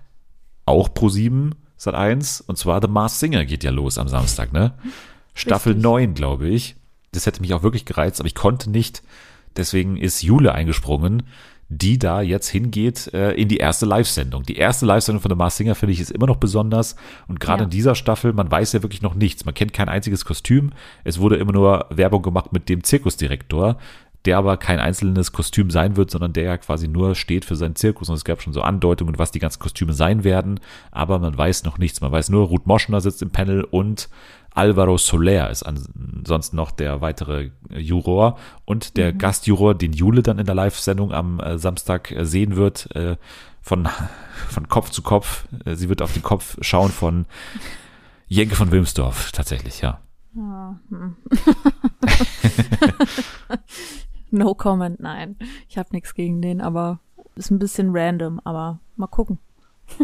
auch Pro7 Sat 1, und zwar The Mars Singer geht ja los am Samstag, ne? Staffel Richtig. 9, glaube ich. Das hätte mich auch wirklich gereizt, aber ich konnte nicht. Deswegen ist Jule eingesprungen, die da jetzt hingeht äh, in die erste Live-Sendung. Die erste Live-Sendung von The Mars Singer finde ich ist immer noch besonders und gerade Ja. in dieser Staffel, man weiß ja wirklich noch nichts. Man kennt kein einziges Kostüm. Es wurde immer nur Werbung gemacht mit dem Zirkusdirektor, der aber kein einzelnes Kostüm sein wird, sondern der ja quasi nur steht für seinen Zirkus und es gab schon so Andeutungen, was die ganzen Kostüme sein werden, aber man weiß noch nichts. Man weiß nur, Ruth Moschner sitzt im Panel und Alvaro Soler ist ansonsten noch der weitere Juror und der Gastjuror, den Jule dann in der Live-Sendung am äh, Samstag äh, sehen wird, äh, von, *laughs* von Kopf zu Kopf. Äh, sie wird auf den Kopf schauen von Jenke von Wilmsdorf, tatsächlich, ja. Ja, hm. *laughs* *laughs* no comment, nein. Ich habe nichts gegen den, aber ist ein bisschen random, aber mal gucken.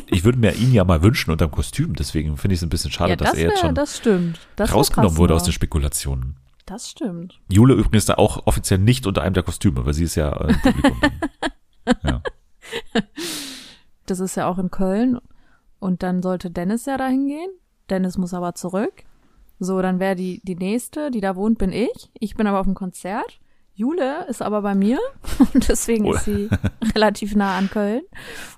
Ich würde mir ihn ja mal wünschen unter dem Kostüm, deswegen finde ich es ein bisschen schade, ja, dass das, er jetzt schon das stimmt. Das rausgenommen wurde aus den Spekulationen. Das stimmt. Jule übrigens da auch offiziell nicht unter einem der Kostüme, weil sie ist ja äh, Publikum. *laughs* ja. Das ist ja auch in Köln. Und dann sollte Dennis ja dahin gehen. Dennis muss aber zurück. So, dann wäre die, die nächste, die da wohnt, bin ich. Ich bin aber auf dem Konzert. Jule ist aber bei mir *laughs* und deswegen Oh. ist sie *laughs* relativ nah an Köln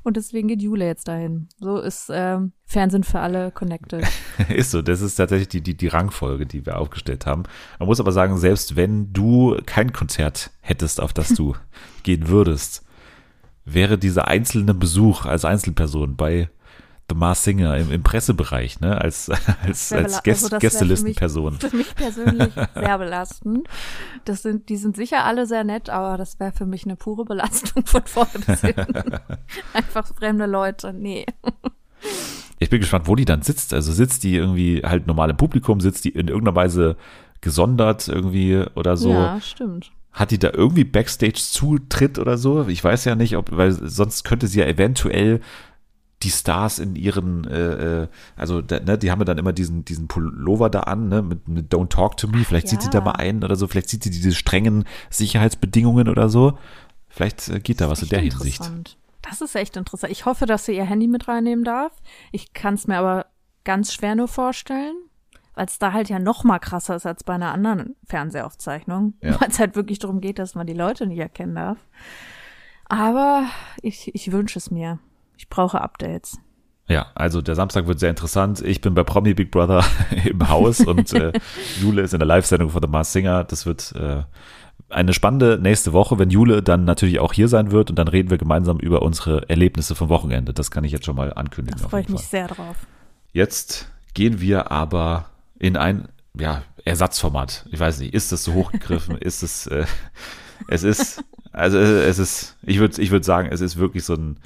und deswegen geht Jule jetzt dahin. So ist ähm, Fernsehen für alle connected. *laughs* Ist so, das ist tatsächlich die, die, die Rangfolge, die wir aufgestellt haben. Man muss aber sagen, selbst wenn du kein Konzert hättest, auf das du gehen würdest, wäre dieser einzelne Besuch als Einzelperson bei The Mars Singer im, im Pressebereich, ne, als, *laughs* als, als Gäst, also das wär für Gästelistenperson. Für mich persönlich *laughs* sehr belastend. Das sind, die sind sicher alle sehr nett, aber das wäre für mich eine pure Belastung von vorne bis hinten. *laughs* Einfach fremde Leute, nee. Ich bin gespannt, wo die dann sitzt. Also sitzt die irgendwie halt normal im Publikum, sitzt die in irgendeiner Weise gesondert irgendwie oder so. Ja, stimmt. Hat die da irgendwie Backstage-Zutritt oder so? Ich weiß ja nicht, ob, weil sonst könnte sie ja eventuell die Stars in ihren, äh, äh, also da, ne, die haben ja dann immer diesen, diesen Pullover da an, ne, mit, mit Don't Talk to Me. Vielleicht zieht sie da ja. mal ein oder so, vielleicht zieht sie diese strengen Sicherheitsbedingungen oder so. Vielleicht äh, geht da was in der Hinsicht. Das ist echt interessant. Ich hoffe, dass sie ihr Handy mit reinnehmen darf. Ich kann es mir aber ganz schwer nur vorstellen, weil es da halt ja noch mal krasser ist als bei einer anderen Fernsehaufzeichnung, Ja. *laughs* weil es halt wirklich darum geht, dass man die Leute nicht erkennen darf. Aber ich, ich wünsche es mir. Ich brauche Updates. Ja, also der Samstag wird sehr interessant. Ich bin bei Promi Big Brother *laughs* im Haus und äh, Jule ist in der Live-Sendung von The Mars Singer. Das wird äh, eine spannende nächste Woche, wenn Jule dann natürlich auch hier sein wird und dann reden wir gemeinsam über unsere Erlebnisse vom Wochenende. Das kann ich jetzt schon mal ankündigen. Da freue ich mich sehr drauf. Jetzt gehen wir aber in ein ja, Ersatzformat. Ich weiß nicht, ist das so hochgegriffen? *laughs* ist es, äh, es ist, also es ist, ich würde ich würd sagen, es ist wirklich so ein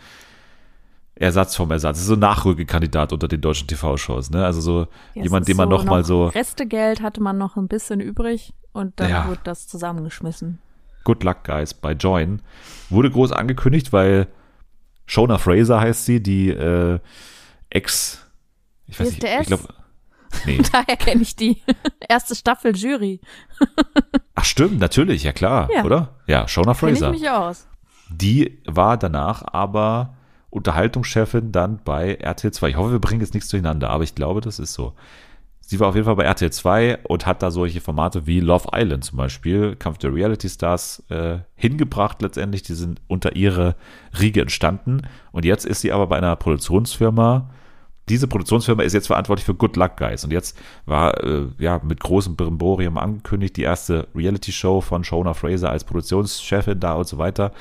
Ersatz vom Ersatz. Es ist so ein Nachrückekandidat unter den deutschen TV-Shows, ne? Also so Ja, jemand, den man noch mal so Restegeld hatte man noch ein bisschen übrig und dann Ja. wurde das zusammengeschmissen. Good Luck Guys bei Join wurde groß angekündigt, weil Shona Fraser heißt sie, die äh, Ex, ich weiß nicht, DSDS? ich glaube, nee, *laughs* Daher kenne ich die *laughs* erste Staffel Jury. *laughs* ach stimmt, natürlich, ja klar, Ja. oder? Ja, Shona Kenne ich Fraser. mich aus. Die war danach aber Unterhaltungschefin dann bei RTL 2. Ich hoffe, wir bringen jetzt nichts durcheinander, aber ich glaube, das ist so. Sie war auf jeden Fall bei RTL 2 und hat da solche Formate wie Love Island zum Beispiel, Kampf der Reality Stars, äh, hingebracht letztendlich. Die sind unter ihrer Riege entstanden. Und jetzt ist sie aber bei einer Produktionsfirma. Diese Produktionsfirma ist jetzt verantwortlich für Good Luck Guys. Und jetzt war äh, ja mit großem Brimborium angekündigt die erste Reality-Show von Shona Fraser als Produktionschefin da und so weiter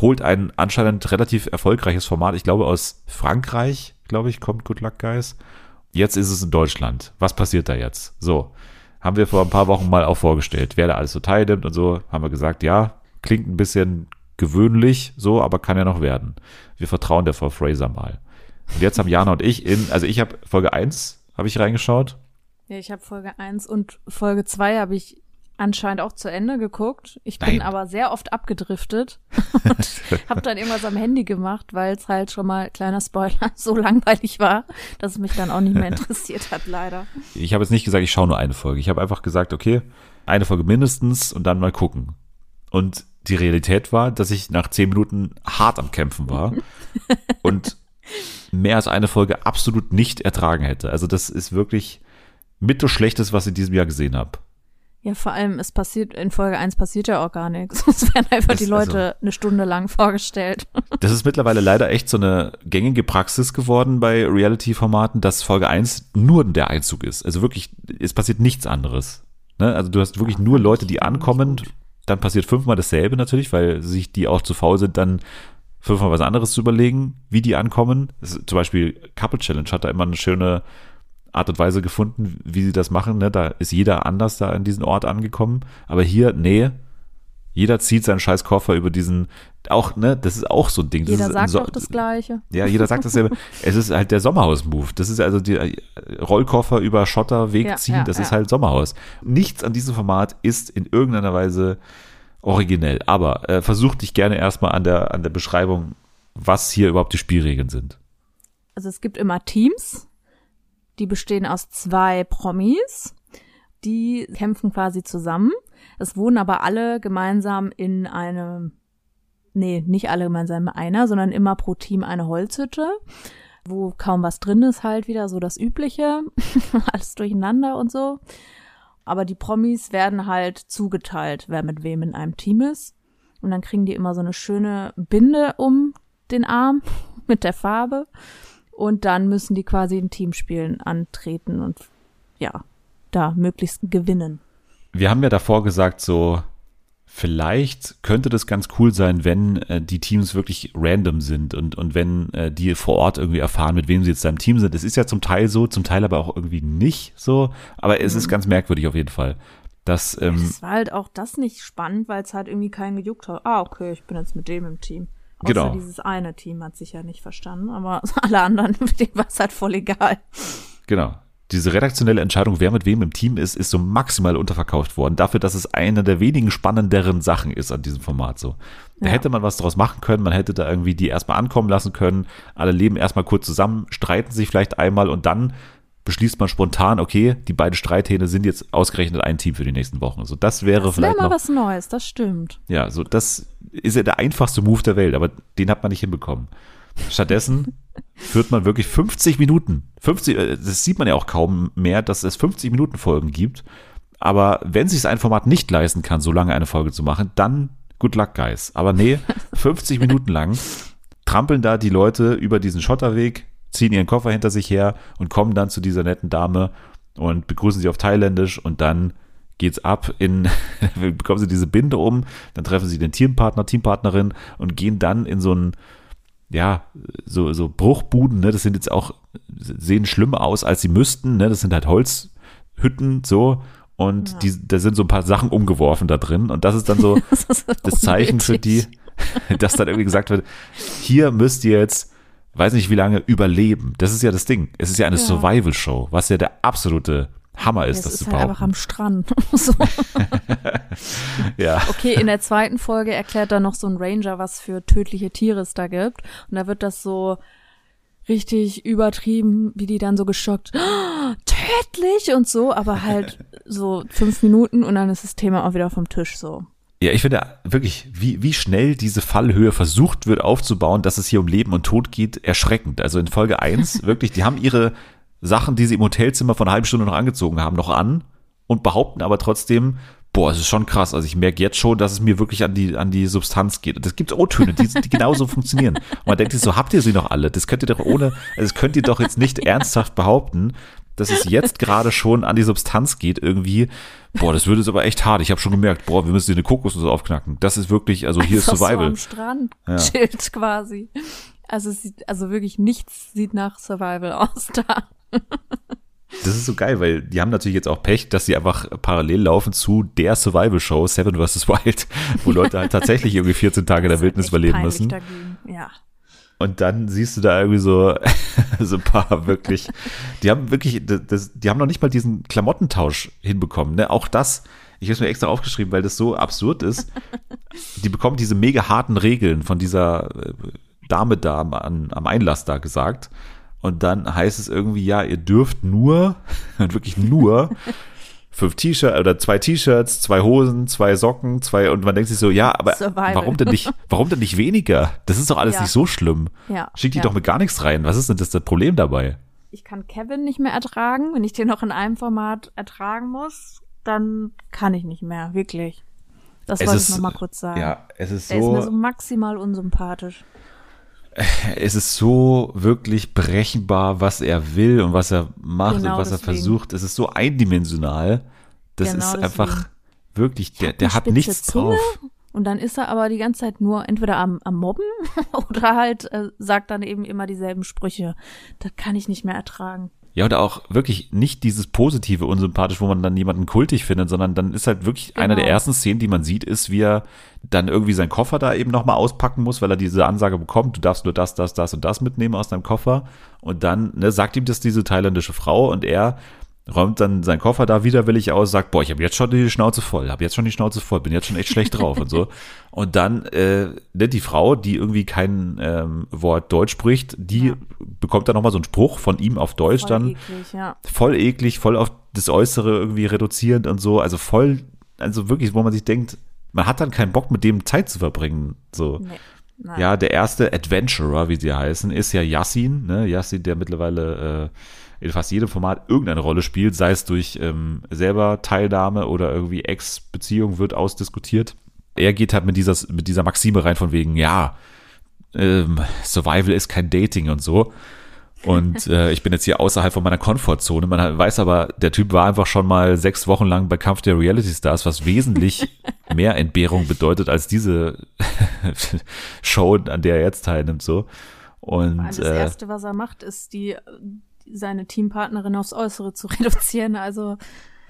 holt ein anscheinend relativ erfolgreiches Format, ich glaube aus Frankreich, glaube ich, kommt Good Luck Guys. Jetzt ist es in Deutschland. Was passiert da jetzt? So, haben wir vor ein paar Wochen mal auch vorgestellt, wer da alles so teilnimmt und so, haben wir gesagt, ja, klingt ein bisschen gewöhnlich, so, aber kann ja noch werden. Wir vertrauen der Frau Fraser mal. Und jetzt haben Jana und ich in, also ich habe Folge 1, habe ich reingeschaut. Ja, ich habe Folge 1 und Folge 2 habe ich anscheinend auch zu Ende geguckt. Ich bin Nein. aber sehr oft abgedriftet *laughs* und habe dann irgendwas am Handy gemacht, weil es halt schon mal, kleiner Spoiler, *laughs* so langweilig war, dass es mich dann auch nicht mehr *laughs* interessiert hat, leider. Ich habe jetzt nicht gesagt, ich schaue nur eine Folge. Ich habe einfach gesagt, okay, eine Folge mindestens und dann mal gucken. Und die Realität war, dass ich nach zehn Minuten hart am Kämpfen war und mehr als eine Folge absolut nicht ertragen hätte. Also das ist wirklich mit das Schlechteste, was ich in diesem Jahr gesehen habe. Ja, vor allem, es passiert, in Folge 1 passiert ja auch gar nichts. *laughs* Es werden einfach die Leute eine Stunde lang vorgestellt. *laughs* Das ist mittlerweile leider echt so eine gängige Praxis geworden bei Reality-Formaten, dass Folge 1 nur der Einzug ist. Also wirklich, es passiert nichts anderes. Ne? Also du hast wirklich nur Leute, die ankommen, dann passiert fünfmal dasselbe natürlich, weil sich die auch zu faul sind, dann fünfmal was anderes zu überlegen, wie die ankommen. Ist, zum Beispiel Couple Challenge hat da immer eine schöne Art und Weise gefunden, wie sie das machen. Ne? Da ist jeder anders da an diesen Ort angekommen. Aber hier, nee, jeder zieht seinen scheiß Koffer über diesen, auch, ne, das ist auch so ein Ding. Das Jeder ist sagt So- doch das Gleiche. ja, jeder sagt dasselbe. *laughs* es ist halt der Sommerhaus-Move. Das ist also die äh, Rollkoffer über Schotterweg Ja, ziehen. ja, das ist ja. halt Sommerhaus. Nichts an diesem Format ist in irgendeiner Weise originell. Aber äh, versuch dich gerne erstmal an der, an der Beschreibung, was hier überhaupt die Spielregeln sind. Also es gibt immer Teams, die bestehen aus zwei Promis, die kämpfen quasi zusammen. Es wohnen aber alle gemeinsam in einem, nee, nicht alle gemeinsam in einer, sondern immer pro Team eine Holzhütte, wo kaum was drin ist halt wieder, so das Übliche, *laughs* alles durcheinander und so. Aber die Promis werden halt zugeteilt, wer mit wem in einem Team ist. Und dann kriegen die immer so eine schöne Binde um den Arm *laughs* mit der Farbe. Und dann müssen die quasi in Teamspielen antreten und ja, da möglichst gewinnen. Wir haben ja davor gesagt, so vielleicht könnte das ganz cool sein, wenn äh, die Teams wirklich random sind und, und wenn äh, die vor Ort irgendwie erfahren, mit wem sie jetzt da im Team sind. Es ist ja zum Teil so, zum Teil aber auch irgendwie nicht so. Aber es ist ganz merkwürdig auf jeden Fall. Dass, ähm, Es war halt auch das nicht spannend, weil es halt irgendwie keinen gejuckt hat. Ah, okay, ich bin jetzt mit dem im Team. Außer Genau. dieses eine Team hat sich ja nicht verstanden, aber *laughs* alle anderen, mit *laughs* denen war es halt voll egal. Genau. Diese redaktionelle Entscheidung, wer mit wem im Team ist, ist so maximal unterverkauft worden. Dafür, dass es eine der wenigen spannenderen Sachen ist an diesem Format so. Da Ja. hätte man was draus machen können, man hätte da irgendwie die erstmal ankommen lassen können, alle leben erstmal kurz zusammen, streiten sich vielleicht einmal und dann beschließt man spontan, okay, die beiden Streithähne sind jetzt ausgerechnet ein Team für die nächsten Wochen. So, das wäre Das wäre vielleicht mal noch, was Neues, das stimmt. ja, so, das ist ja der einfachste Move der Welt, aber den hat man nicht hinbekommen. Stattdessen *laughs* führt man wirklich 50 Minuten. 50, äh, das sieht man ja auch kaum mehr, dass es 50 Minuten Folgen gibt. Aber wenn sich ein Format nicht leisten kann, so lange eine Folge zu machen, dann good luck, guys. Aber nee, 50 *laughs* Minuten lang trampeln da die Leute über diesen Schotterweg, ziehen ihren Koffer hinter sich her und kommen dann zu dieser netten Dame und begrüßen sie auf Thailändisch und dann geht's ab in, *laughs* bekommen sie diese Binde um, dann treffen sie den Teampartner, Teampartnerin und gehen dann in so ein, ja, so, so Bruchbuden, ne, das sind jetzt auch, sehen schlimmer aus, als sie müssten, ne, das sind halt Holzhütten, so, und Ja. die, da sind so ein paar Sachen umgeworfen da drin. Und das ist dann so *laughs* Das, das Zeichen für die, *laughs* dass dann irgendwie gesagt wird, hier müsst ihr jetzt, weiß nicht wie lange, überleben. Das ist ja das Ding. Es ist ja eine Ja. Survival-Show, was ja der absolute Hammer ist, Es das ist zu halt einfach am Strand. *laughs* so. *laughs* Ja. Okay, in der zweiten Folge erklärt dann noch so ein Ranger, was für tödliche Tiere es da gibt. Und da wird das so richtig übertrieben, wie die dann so geschockt, "Ah, tödlich und so, aber halt *laughs* so fünf Minuten und dann ist das Thema auch wieder vom Tisch so. Ja, ich finde wirklich, wie, wie schnell diese Fallhöhe versucht wird aufzubauen, dass es hier um Leben und Tod geht, erschreckend. Also in Folge 1, *laughs* wirklich, die haben ihre Sachen, die sie im Hotelzimmer vor einer halben Stunde noch angezogen haben, noch an und behaupten aber trotzdem, boah, es ist schon krass. Also ich merke jetzt schon, dass es mir wirklich an die, an die Substanz geht. Und es gibt O-Töne, die, die genauso funktionieren. Und man denkt sich so, habt ihr sie noch alle? Das könnt ihr doch ohne, also das könnt ihr doch jetzt nicht ernsthaft behaupten, dass es jetzt gerade schon an die Substanz geht irgendwie. Boah, das wird jetzt aber echt hart. Ich habe schon gemerkt, boah, wir müssen hier eine Kokosnuss aufknacken. Das ist wirklich, also hier ist Einfach Survival. So am Strand Ja. chillt quasi. Also es sieht, also wirklich nichts sieht nach Survival aus da. Das ist so geil, weil die haben natürlich jetzt auch Pech, dass sie einfach parallel laufen zu der Survival-Show Seven vs. Wild, wo *laughs* Leute halt tatsächlich irgendwie 14 Tage in der ist Wildnis überleben müssen. Dagegen. Ja. Und dann siehst du da irgendwie so, *laughs* so ein paar wirklich, die haben wirklich, das, die haben noch nicht mal diesen Klamottentausch hinbekommen. Ne? Auch das, ich habe es mir extra aufgeschrieben, weil das so absurd ist. Die bekommen diese mega harten Regeln von dieser äh, Dame da am, am Einlass da gesagt. Und dann heißt es irgendwie, ja, ihr dürft nur, *laughs* wirklich nur, fünf T-Shirts oder zwei T-Shirts, zwei Hosen, zwei Socken, zwei, und man denkt sich so, ja, aber Survival. warum denn nicht, warum denn nicht weniger? Das ist doch alles Ja. nicht so schlimm. Ja. Schick die ja. doch mit gar nichts rein. Was ist denn das, das Problem dabei? ich kann Kevin nicht mehr ertragen. Wenn ich den noch in einem Format ertragen muss, dann kann ich nicht mehr, wirklich. Das Es wollte ist- ich noch mal kurz sagen. Ja, es ist Der ist mir so so, maximal unsympathisch. Es ist so wirklich berechenbar, was er will und was er macht Genau und was er deswegen. versucht. Es ist so eindimensional. Das Genau ist deswegen. einfach wirklich, der, Hat der hat nichts Zunge drauf. Und dann ist er aber die ganze Zeit nur entweder am, am Mobben *laughs* oder halt äh, sagt dann eben immer dieselben Sprüche. Das kann ich nicht mehr ertragen. Ja, und auch wirklich nicht dieses positive unsympathisch, wo man dann jemanden kultig findet, sondern dann ist halt wirklich Genau. einer der ersten Szenen, die man sieht, ist, wie er dann irgendwie seinen Koffer da eben nochmal auspacken muss, weil er diese Ansage bekommt, du darfst nur das, das, das und das mitnehmen aus deinem Koffer. Und dann ne, sagt ihm das diese thailändische Frau und er räumt dann seinen Koffer da widerwillig aus, sagt, boah, ich habe jetzt schon die Schnauze voll, habe jetzt schon die Schnauze voll, bin jetzt schon echt schlecht drauf und so. *laughs* Und dann äh, die Frau, die irgendwie kein ähm, Wort Deutsch spricht, die Ja. bekommt dann nochmal so einen Spruch von ihm auf Deutsch Voll dann eklig, ja. voll eklig, voll auf das Äußere irgendwie reduzierend und so. Also voll, also wirklich, wo man sich denkt, man hat dann keinen Bock, mit dem Zeit zu verbringen. So. Nee. Nein. Ja, der erste Adventurer, wie sie heißen, ist ja Yassin, ne? Yassin, der mittlerweile äh, in fast jedem Format irgendeine Rolle spielt, sei es durch ähm, selber Teilnahme oder irgendwie Ex-Beziehung wird ausdiskutiert. Er geht halt mit dieser, mit dieser Maxime rein von wegen, ja, ähm, Survival ist kein Dating und so. Und *laughs* äh, ich bin jetzt hier außerhalb von meiner Komfortzone. Man weiß aber, der Typ war einfach schon mal sechs Wochen lang bei Kampf der Reality Stars, was wesentlich *laughs* mehr Entbehrung bedeutet als diese *laughs* Show, an der er jetzt teilnimmt. So. Und Das äh, Erste, was er macht, ist die seine Teampartnerin aufs Äußere zu *laughs* reduzieren. Also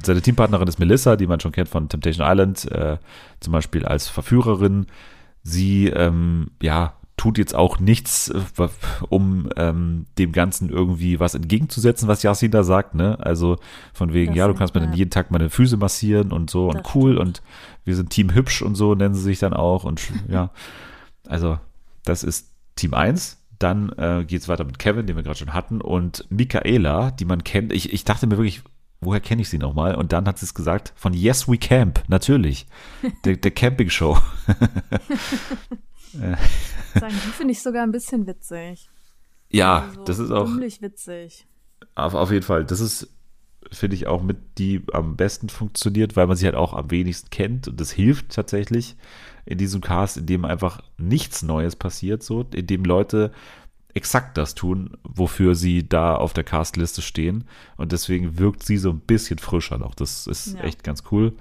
seine Teampartnerin ist Melissa, die man schon kennt von Temptation Island, äh, zum Beispiel als Verführerin. Sie, ähm, ja, tut jetzt auch nichts, äh, um ähm, dem Ganzen irgendwie was entgegenzusetzen, was Yasin da sagt, ne? Also von wegen, Das ja, du kannst mir dann jeden Tag meine Füße massieren und so und cool stimmt. und wir sind Team hübsch und so nennen sie sich dann auch und *laughs* ja, also das ist Team 1. Dann äh, geht es weiter mit Kevin, den wir gerade schon hatten, und Michaela, die man kennt. Ich, ich dachte mir wirklich, woher kenne ich sie nochmal? Und dann hat sie es gesagt, von Yes We Camp, natürlich. *laughs* Der, der Camping-Show. *laughs* sagen, die finde ich sogar ein bisschen witzig. Ja, Also das ist auch Dummlich witzig. auf, auf jeden Fall. Das ist, finde ich, auch mit die am besten funktioniert, weil man sie halt auch am wenigsten kennt. Und das hilft tatsächlich in diesem Cast, in dem einfach nichts Neues passiert, so, in dem Leute exakt das tun, wofür sie da auf der Castliste stehen. Und deswegen wirkt sie so ein bisschen frischer noch. Das ist Ja. echt ganz cool.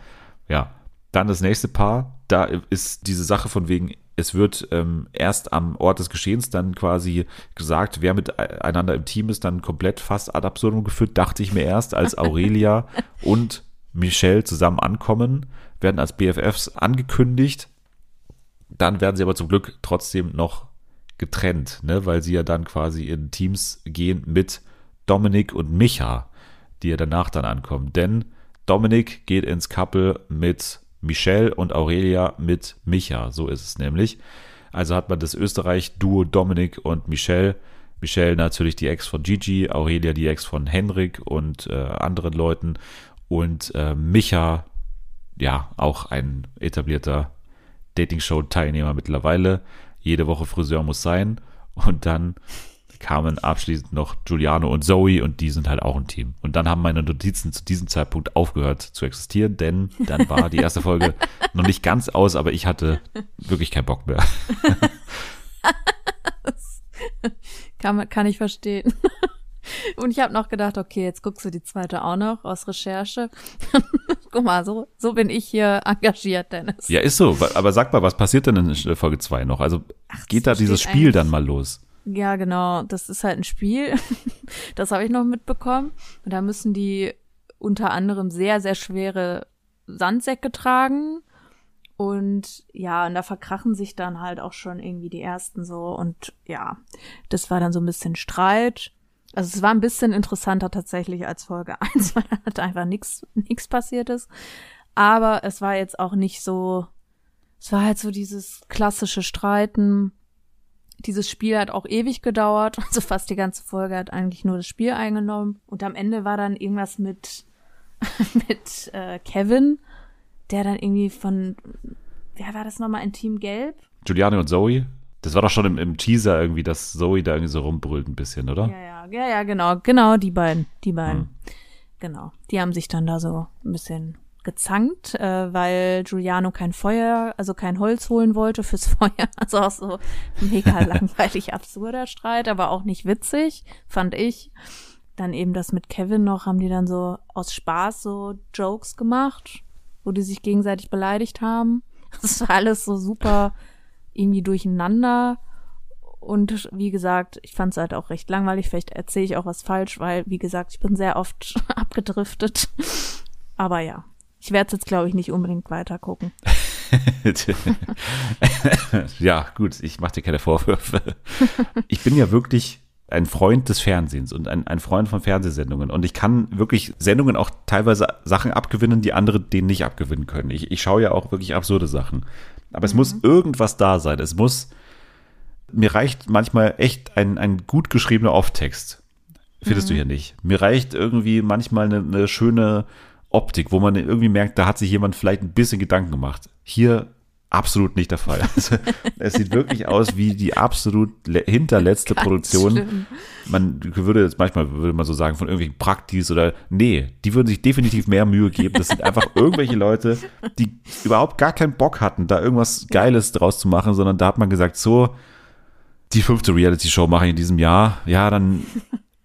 Ja. Dann das nächste Paar. Da ist diese Sache von wegen, es wird ähm, erst am Ort des Geschehens dann quasi gesagt, wer miteinander im Team ist, dann komplett fast ad absurdum geführt, dachte ich mir erst, als Aurelia *laughs* und Michelle zusammen ankommen, werden als BFFs angekündigt. Dann werden sie aber zum Glück trotzdem noch getrennt, ne, weil sie ja dann quasi in Teams gehen mit Dominik und Micha, die ja danach dann ankommen. Denn Dominik geht ins Couple mit Michelle und Aurelia mit Micha. So ist es nämlich. Also hat man das Österreich-Duo Dominik und Michelle. Michelle natürlich die Ex von Gigi, Aurelia die Ex von Henrik und äh, anderen Leuten. Und äh, Micha, ja, auch ein etablierter Dating-Show-Teilnehmer mittlerweile. Jede Woche Friseur muss sein. Und dann kamen abschließend noch Giuliano und Zoe und die sind halt auch ein Team. Und dann haben meine Notizen zu diesem Zeitpunkt aufgehört zu existieren, denn dann war die erste Folge *laughs* noch nicht ganz aus, aber ich hatte wirklich keinen Bock mehr. *laughs* Kann, kann ich verstehen. Und ich habe noch gedacht, okay, jetzt guckst du die zweite auch noch aus Recherche. Guck mal, so, so bin ich hier engagiert, Dennis. Ja, ist so. Aber sag mal, was passiert denn in Folge 2 noch? Also geht da dieses Spiel dann mal los? Ja, genau. Das ist halt ein Spiel. *laughs* Das habe ich noch mitbekommen. Und da müssen die unter anderem sehr, sehr schwere Sandsäcke tragen. Und ja, und da verkrachen sich dann halt auch schon irgendwie die ersten so. Und ja, das war dann so ein bisschen Streit. Also es war ein bisschen interessanter tatsächlich als Folge *laughs* 1, weil da halt einfach nichts nichts passiert ist. Aber es war jetzt auch nicht so, es war halt so dieses klassische Streiten. Dieses Spiel hat auch ewig gedauert, *laughs* also fast die ganze Folge hat eigentlich nur das Spiel eingenommen. Und am Ende war dann irgendwas mit, *laughs* mit äh, Kevin, der dann irgendwie von, wer war das nochmal, ein Team Gelb? Giuliano und Zoe? Das war doch schon im, im Teaser irgendwie, dass Zoe da irgendwie so rumbrüllt ein bisschen, oder? Ja, ja, ja, ja, genau, genau, die beiden, die beiden. Hm. Genau. Die haben sich dann da so ein bisschen gezankt, äh, weil Giuliano kein Feuer, also kein Holz holen wollte fürs *laughs* Feuer. Also auch so mega *laughs* langweilig absurder Streit, aber auch nicht witzig, fand ich. Dann eben das mit Kevin noch, haben die dann so aus Spaß so Jokes gemacht, wo die sich gegenseitig beleidigt haben. *laughs* Das war alles so super irgendwie durcheinander. Und wie gesagt, ich fand es halt auch recht langweilig. Vielleicht erzähle ich auch was falsch, weil, wie gesagt, ich bin sehr oft *laughs* abgedriftet. Aber ja, ich werde jetzt, glaube ich, nicht unbedingt weiter gucken. *laughs* ja, gut, ich mache dir keine Vorwürfe. Ich bin ja wirklich ein Freund des Fernsehens und ein, ein Freund von Fernsehsendungen. Und ich kann wirklich Sendungen auch teilweise Sachen abgewinnen, die andere denen nicht abgewinnen können. Ich, ich schaue ja auch wirklich absurde Sachen. Aber es muss irgendwas da sein. Es muss, mir reicht manchmal echt ein, ein gut geschriebener Off-Text. Findest du hier nicht? Mir reicht irgendwie manchmal eine, eine schöne Optik, wo man irgendwie merkt, da hat sich jemand vielleicht ein bisschen Gedanken gemacht. Hier absolut nicht der Fall. *laughs* Also, es sieht wirklich aus wie die absolut le- hinterletzte Ganz Produktion. schlimm. Man würde jetzt manchmal, würde man so sagen, von irgendwelchen Praktis oder, nee, die würden sich definitiv mehr Mühe geben. Das sind einfach irgendwelche Leute, die überhaupt gar keinen Bock hatten, da irgendwas Geiles draus zu machen, sondern da hat man gesagt, so, die fünfte Reality-Show mache ich in diesem Jahr. Ja, dann,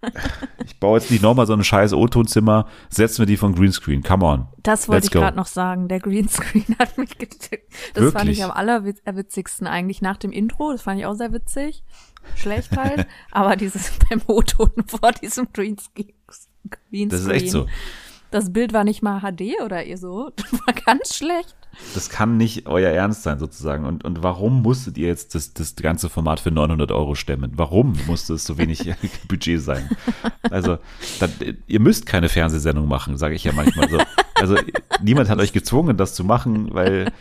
*laughs* ich baue jetzt nicht nochmal so ein scheiß O-Tonzimmer, setzen wir die von Greenscreen. Come on. Das wollte Let's ich gerade noch sagen. Der Greenscreen *laughs* hat mich getippt. Das fand Wirklich? ich am allerwitzigsten eigentlich nach dem Intro. Das fand ich auch sehr witzig. Schlecht halt. *laughs* aber dieses beim O-Ton vor diesem Greenscreen. Greenscreen. Das ist echt so. Das Bild war nicht mal HD oder ihr so. Das war ganz schlecht. Das kann nicht euer Ernst sein, sozusagen. Und, und warum musstet ihr jetzt das, das ganze Format für 900 Euro stemmen? Warum musste es so wenig *laughs* Budget sein? Also, dann, ihr müsst keine Fernsehsendung machen, sage ich ja manchmal so. Also, niemand hat euch gezwungen, das zu machen, weil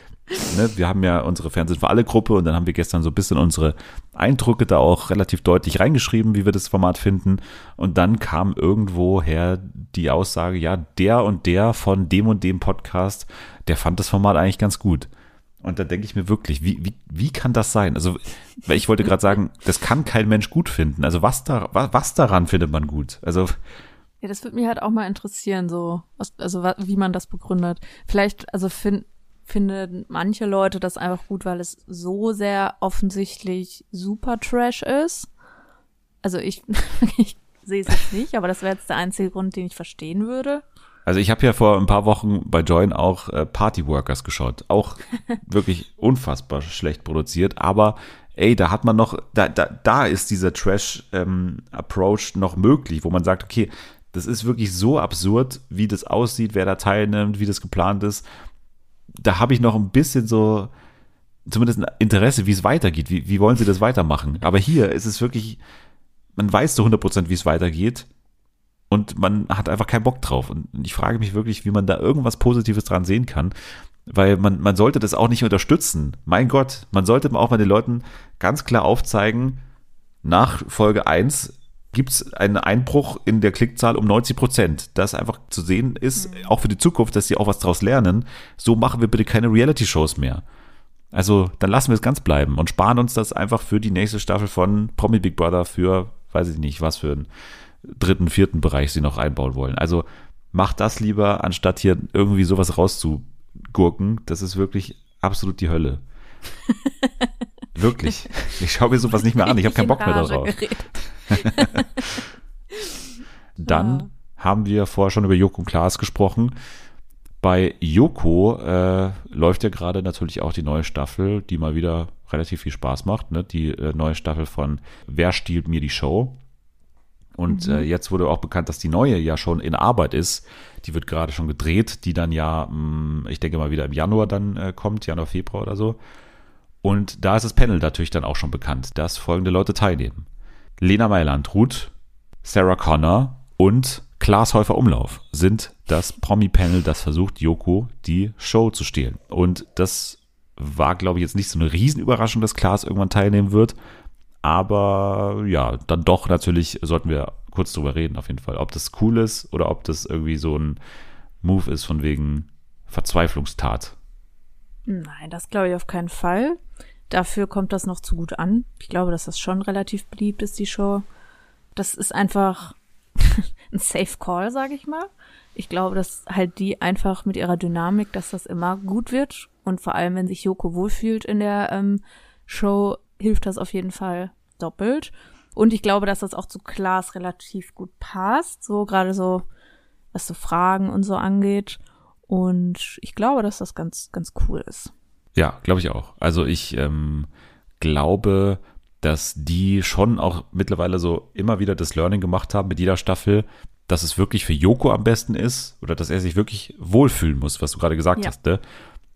ne, wir haben ja unsere Fernsehen für alle Gruppe und dann haben wir gestern so ein bisschen unsere Eindrücke da auch relativ deutlich reingeschrieben, wie wir das Format finden. Und dann kam irgendwoher die Aussage, ja, der und der von dem und dem Podcast, der fand das Format eigentlich ganz gut. Und da denke ich mir wirklich, wie, wie, wie kann das sein? Also, weil ich wollte gerade sagen, das kann kein Mensch gut finden. Also, was, da, was, daran findet man gut? Also, Ja, das würde mich halt auch mal interessieren, so, also wie man das begründet. Vielleicht, also fin finden manche Leute das einfach gut, weil es so sehr offensichtlich super Trash ist. Also ich, *laughs* ich sehe es jetzt nicht, aber das wäre jetzt der einzige Grund, den ich verstehen würde. Also ich habe ja vor ein paar Wochen bei Join auch äh, Party Workers geschaut. Auch *laughs* wirklich unfassbar schlecht produziert, aber ey, da hat man noch, da, da, da ist dieser Trash-Approach noch möglich, wo man sagt, okay, das ist wirklich so absurd, wie das aussieht, wer da teilnimmt, wie das geplant ist. Da habe ich noch ein bisschen so, zumindest ein Interesse, wie es weitergeht. Wie, wie wollen sie das weitermachen? Aber hier ist es wirklich, man weiß zu 100%, wie es weitergeht und man hat einfach keinen Bock drauf. Und ich frage mich wirklich, wie man da irgendwas Positives dran sehen kann, weil man, man sollte das auch nicht unterstützen. Mein Gott, man sollte auch mal den Leuten ganz klar aufzeigen, nach Folge 1 gibt es einen Einbruch in der Klickzahl um 90 Prozent. Das einfach zu sehen ist, auch für die Zukunft, dass sie auch was draus lernen. So machen wir bitte keine Reality-Shows mehr. Also dann lassen wir es ganz bleiben und sparen uns das einfach für die nächste Staffel von Promi Big Brother für, weiß ich nicht, was für einen dritten, vierten Bereich sie noch einbauen wollen. Also macht das lieber, anstatt hier irgendwie sowas rauszugurken. Das ist wirklich absolut die Hölle. *laughs* wirklich. Ich schaue mir sowas nicht mehr an. Ich habe keinen Bock mehr darauf. *laughs* Dann haben wir vorher schon über Joko und Klaas gesprochen. Bei Joko äh, läuft ja gerade natürlich auch die neue Staffel, die mal wieder relativ viel Spaß macht. Ne? Die äh, neue Staffel von Wer stiehlt mir die Show? Und äh, jetzt wurde auch bekannt, dass die neue ja schon in Arbeit ist. Die wird gerade schon gedreht, die dann ja, mh, ich denke mal wieder im Januar dann äh, kommt, Januar, Februar oder so. Und da ist das Panel natürlich dann auch schon bekannt, dass folgende Leute teilnehmen. Lena Meyer-Landrut, Sarah Connor und Klaas Häufer Umlauf sind das Promi-Panel, das versucht, Joko die Show zu stehlen. Und das war, glaube ich, jetzt nicht so eine Riesenüberraschung, dass Klaas irgendwann teilnehmen wird. Aber ja, dann doch natürlich sollten wir kurz drüber reden, auf jeden Fall. Ob das cool ist oder ob das irgendwie so ein Move ist von wegen Verzweiflungstat. Nein, das glaube ich auf keinen Fall. Dafür kommt das noch zu gut an. Ich glaube, dass das schon relativ beliebt ist, die Show. Das ist einfach *laughs* ein Safe Call, sage ich mal. Ich glaube, dass halt die einfach mit ihrer Dynamik, dass das immer gut wird. Und vor allem, wenn sich Joko wohlfühlt in der ähm, Show, hilft das auf jeden Fall doppelt. Und ich glaube, dass das auch zu Klaas relativ gut passt. So gerade so, was so Fragen und so angeht. Und ich glaube, dass das ganz, ganz cool ist. Ja, glaube ich auch. Also ich ähm, glaube, dass die schon auch mittlerweile so immer wieder das Learning gemacht haben mit jeder Staffel, dass es wirklich für Joko am besten ist oder dass er sich wirklich wohlfühlen muss, was du gerade gesagt Ja. hast. Ne?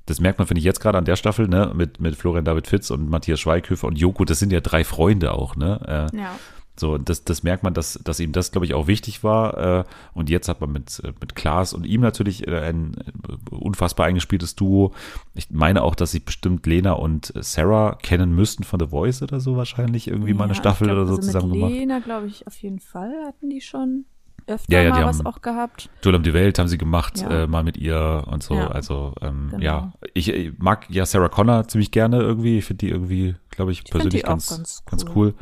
Das merkt man, finde ich, jetzt gerade an der Staffel, ne, mit, mit Florian David Fitz und Matthias Schweighöfer und Joko, das sind ja drei Freunde auch, ne? Äh, Ja. so, das, das merkt man, dass, dass ihm das, glaube ich, auch wichtig war. Äh, und jetzt hat man mit, äh, mit Klaas und ihm natürlich äh, ein äh, unfassbar eingespieltes Duo. Ich meine auch, dass sich bestimmt Lena und Sarah kennen müssten von The Voice oder so wahrscheinlich. Irgendwie mal eine Ja, Staffel glaub, oder so also zusammen mit gemacht. Lena, glaube ich, auf jeden Fall hatten die schon öfter Ja, ja, mal was auch gehabt. Duell um die Welt haben sie gemacht, Ja. äh, mal mit ihr und so. Also ähm, genau. ja, ich, ich mag ja Sarah Connor ziemlich gerne irgendwie. Ich finde die irgendwie, glaube ich, find persönlich ganz, ganz ganz cool. cool.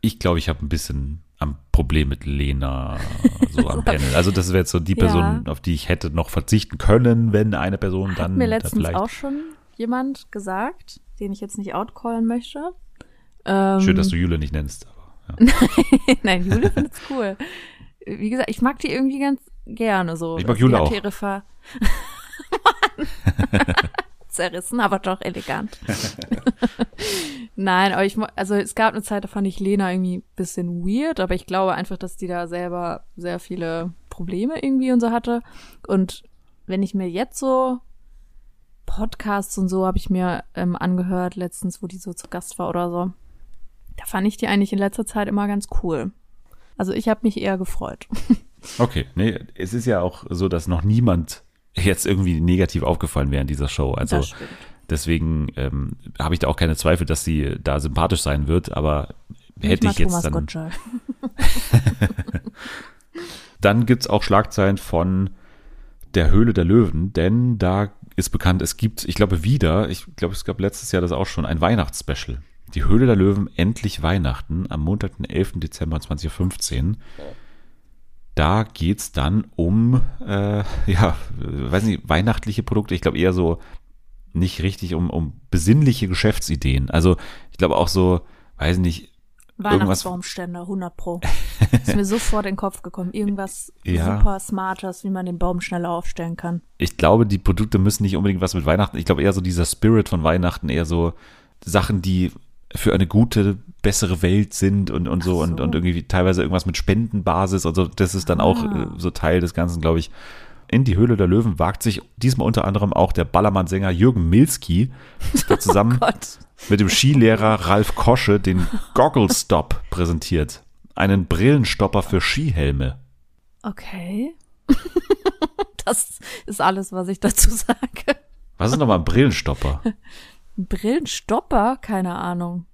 Ich glaube, ich habe ein bisschen am Problem mit Lena so am *laughs* Panel. Also das wäre jetzt so die. Person, auf die ich hätte noch verzichten können, wenn eine Person dann Hat mir da letztens vielleicht. auch schon jemand gesagt, den ich jetzt nicht outcallen möchte. Ähm, Schön, dass du Jule nicht nennst. Aber, ja. *laughs* Nein, Jule findet's cool. *laughs* Wie gesagt, ich mag die irgendwie ganz gerne so. Ich mag Jule auch. *laughs* *laughs* Zerrissen, aber doch elegant. *laughs* Nein, aber ich, also es gab eine Zeit, da fand ich Lena irgendwie ein bisschen weird, aber ich glaube einfach, dass die da selber sehr viele Probleme irgendwie und so hatte. Und wenn ich mir jetzt so Podcasts und so habe ich mir ähm, angehört letztens, wo die so zu Gast war oder so. Da fand ich die eigentlich in letzter Zeit immer ganz cool. Also ich habe mich eher gefreut. *laughs* Okay, nee, es ist ja auch so, dass noch niemand jetzt irgendwie negativ aufgefallen wäre in dieser Show. Also deswegen ähm, habe ich da auch keine Zweifel, dass sie da sympathisch sein wird, aber hätte mag ich jetzt Thomas dann. *laughs* *laughs* Dann gibt's auch Schlagzeilen von der Höhle der Löwen, denn da ist bekannt, es gibt, ich glaube wieder, ich glaube, es gab letztes Jahr das auch schon, ein Weihnachtsspecial. Die Höhle der Löwen, endlich Weihnachten, am Montag, den 11. Dezember 2015. Da geht's dann um, äh, ja, weiß nicht, weihnachtliche Produkte. Ich glaube eher so nicht richtig um, um besinnliche Geschäftsideen. Also ich glaube auch so, weiß nicht, Weihnachtsbaumständer, 100 pro. Ist mir sofort in den Kopf gekommen. Irgendwas Ja. super Smartes, wie man den Baum schneller aufstellen kann. ich glaube, die Produkte müssen nicht unbedingt was mit Weihnachten. Ich glaube eher so dieser Spirit von Weihnachten, eher so Sachen, die für eine gute, bessere Welt sind und, und so, Ach Und, so. und irgendwie teilweise irgendwas mit Spendenbasis. Also das ist dann auch Ah. äh, so Teil des Ganzen, glaube ich. In die Höhle der Löwen wagt sich diesmal unter anderem auch der Ballermann-Sänger Jürgen Milski, der *laughs* zusammen Gott. mit dem Skilehrer Ralf Kosche den Goggle Stop präsentiert. Einen Brillenstopper für Skihelme. Okay. *laughs* das ist alles, was ich dazu sage. Was ist nochmal ein Brillenstopper? *laughs* Ein Brillenstopper? Keine Ahnung.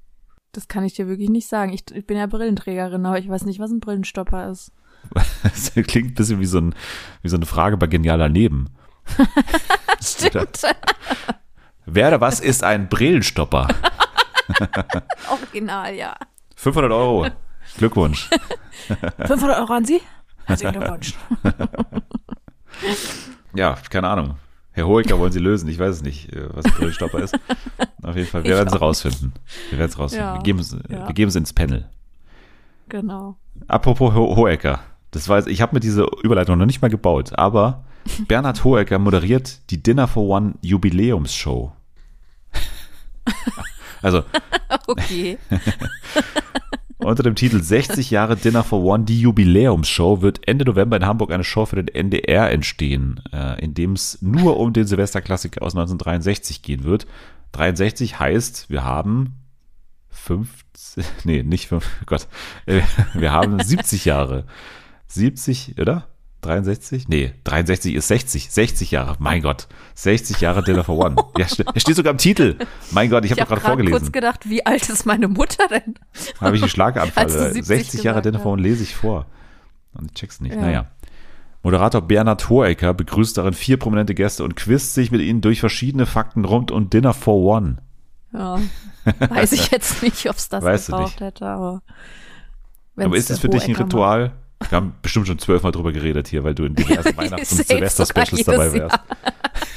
Das kann ich dir wirklich nicht sagen. Ich, ich bin ja Brillenträgerin, aber ich weiß nicht, was ein Brillenstopper ist. *laughs* Das klingt ein bisschen wie so, ein, wie so eine Frage bei Genial daneben. *laughs* Stimmt. Wer oder was ist ein Brillenstopper? *laughs* Original, ja. 500 Euro. Glückwunsch. 500 Euro an Sie? Herzlichen Glückwunsch. Ja, keine Ahnung. Herr Hoeker wollen Sie lösen. Ich weiß es nicht, äh, was ein Brillenstopper ist. Auf jeden Fall, wir werden es rausfinden. Wir werden es rausfinden. Ja. Wir, geben es, Ja. wir geben es ins Panel. Genau. Apropos Ho Hoeker. Das war, ich habe mir diese Überleitung noch nicht mal gebaut, aber Bernhard Hoeker moderiert die Dinner for One Jubiläumsshow. *laughs* Also Okay. *laughs* Unter dem Titel 60 Jahre Dinner for One, die Jubiläumsshow, wird Ende November in Hamburg eine Show für den NDR entstehen, äh, in dem es nur um den Silvesterklassiker aus 1963 gehen wird. 63 heißt, wir haben 50, nee, nicht 5, *laughs* Gott, äh, wir haben 70 Jahre. 70, oder? 63? Nee, 63 ist 60. 60 Jahre. Mein Gott. 60 Jahre Dinner for One. Ja, ste- er steht sogar im Titel. Mein Gott, ich habe Ich doch habe gerade gerade kurz vorgelesen. gedacht, wie alt ist meine Mutter denn? Habe ich einen Schlaganfall. Als du 70 60 Jahre gesagt Dinner for One lese ich vor. Und ich check's nicht. Ja. Naja. Moderator Bernhard Hohecker begrüßt darin vier prominente Gäste und quizt sich mit ihnen durch verschiedene Fakten rund um Dinner for One. Ja. Weiß ich jetzt nicht, ob es das Weißt gebraucht hätte, aber. Aber ist es für dich ein Ritual? Wir haben bestimmt schon zwölfmal drüber geredet hier, weil du in diversen *laughs* Weihnachts- und Silvester-Specials dabei wärst.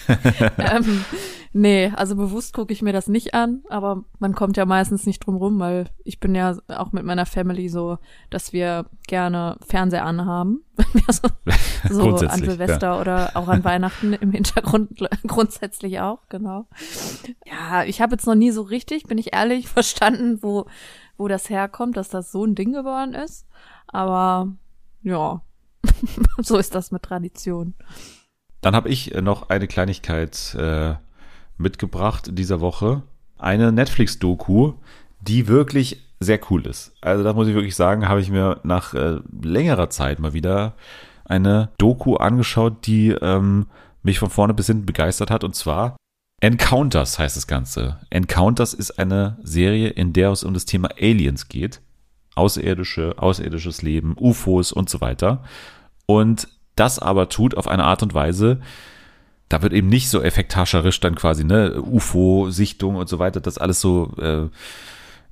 *laughs* ähm, nee, also bewusst gucke ich mir das nicht an, aber man kommt ja meistens nicht drum rum, weil ich bin ja auch mit meiner Family so, dass wir gerne Fernseher anhaben. *laughs* So, so an Silvester oder auch an Weihnachten im Hintergrund grundsätzlich auch, genau. Ja, ich habe jetzt noch nie so richtig, bin ich ehrlich, verstanden, wo, wo das herkommt, dass das so ein Ding geworden ist. Aber ja, *laughs* so ist das mit Tradition. Dann habe ich äh, noch eine Kleinigkeit äh, mitgebracht in dieser Woche. Eine Netflix-Doku, die wirklich sehr cool ist. Also da muss ich wirklich sagen, habe ich mir nach äh, längerer Zeit mal wieder eine Doku angeschaut, die ähm, mich von vorne bis hinten begeistert hat. Und zwar Encounters heißt das Ganze. Encounters ist eine Serie, in der es um das Thema Aliens geht. Außerirdische, außerirdisches Leben, UFOs und so weiter. und das aber tut auf eine Art und Weise, da wird eben nicht so effekthascherisch dann quasi, ne, UFO-Sichtung und so weiter, das alles so äh,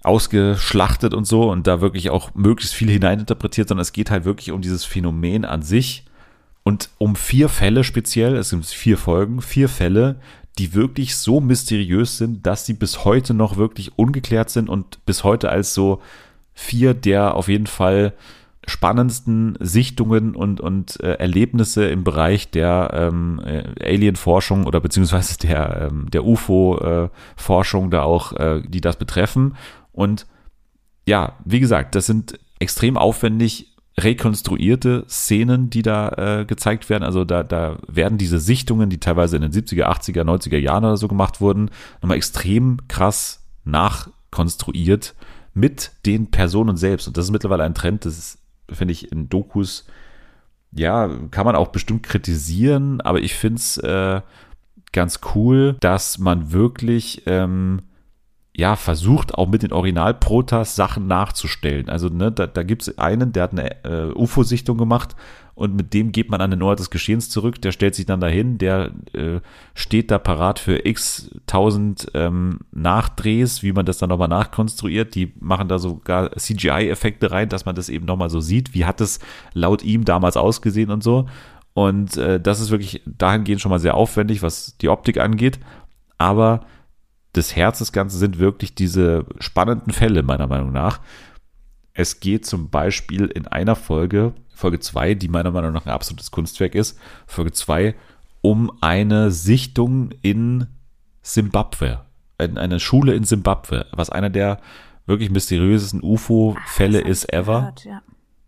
ausgeschlachtet und so und da wirklich auch möglichst viel hineininterpretiert, sondern es geht halt wirklich um dieses Phänomen an sich und um vier Fälle speziell, es sind vier Folgen, vier Fälle, die wirklich so mysteriös sind, dass sie bis heute noch wirklich ungeklärt sind und bis heute als so vier der auf jeden Fall spannendsten Sichtungen und, und äh, Erlebnisse im Bereich der ähm, äh, Alien-Forschung oder beziehungsweise der, ähm, der UFO-Forschung äh, da auch, äh, die das betreffen. Und ja, wie gesagt, das sind extrem aufwendig rekonstruierte Szenen, die da äh, gezeigt werden. Also da, da werden diese Sichtungen, die teilweise in den 70er, 80er, 90er Jahren oder so gemacht wurden, nochmal extrem krass nachkonstruiert mit den Personen selbst. Und das ist mittlerweile ein Trend, das finde ich, in Dokus, ja, kann man auch bestimmt kritisieren, aber ich finde es äh, ganz cool, dass man wirklich ähm, ja, versucht auch mit den Original-Protas Sachen nachzustellen. Also, ne, da, da gibt es einen, der hat eine äh, UFO-Sichtung gemacht und mit dem geht man an den Ort des Geschehens zurück, der stellt sich dann dahin, der äh, steht da parat für x tausend ähm, Nachdrehs, wie man das dann nochmal nachkonstruiert. Die machen da sogar CGI-Effekte rein, dass man das eben nochmal so sieht. Wie hat es laut ihm damals ausgesehen und so. Und äh, das ist wirklich dahingehend schon mal sehr aufwendig, was die Optik angeht. Aber das Herz des Ganzen sind wirklich diese spannenden Fälle, meiner Meinung nach. Es geht zum Beispiel in einer Folge, Folge 2, die meiner Meinung nach ein absolutes Kunstwerk ist, Folge 2, um eine Sichtung in Simbabwe. In eine Schule in Simbabwe, was einer der wirklich mysteriösesten UFO-Fälle ist ever. Gehört, ja.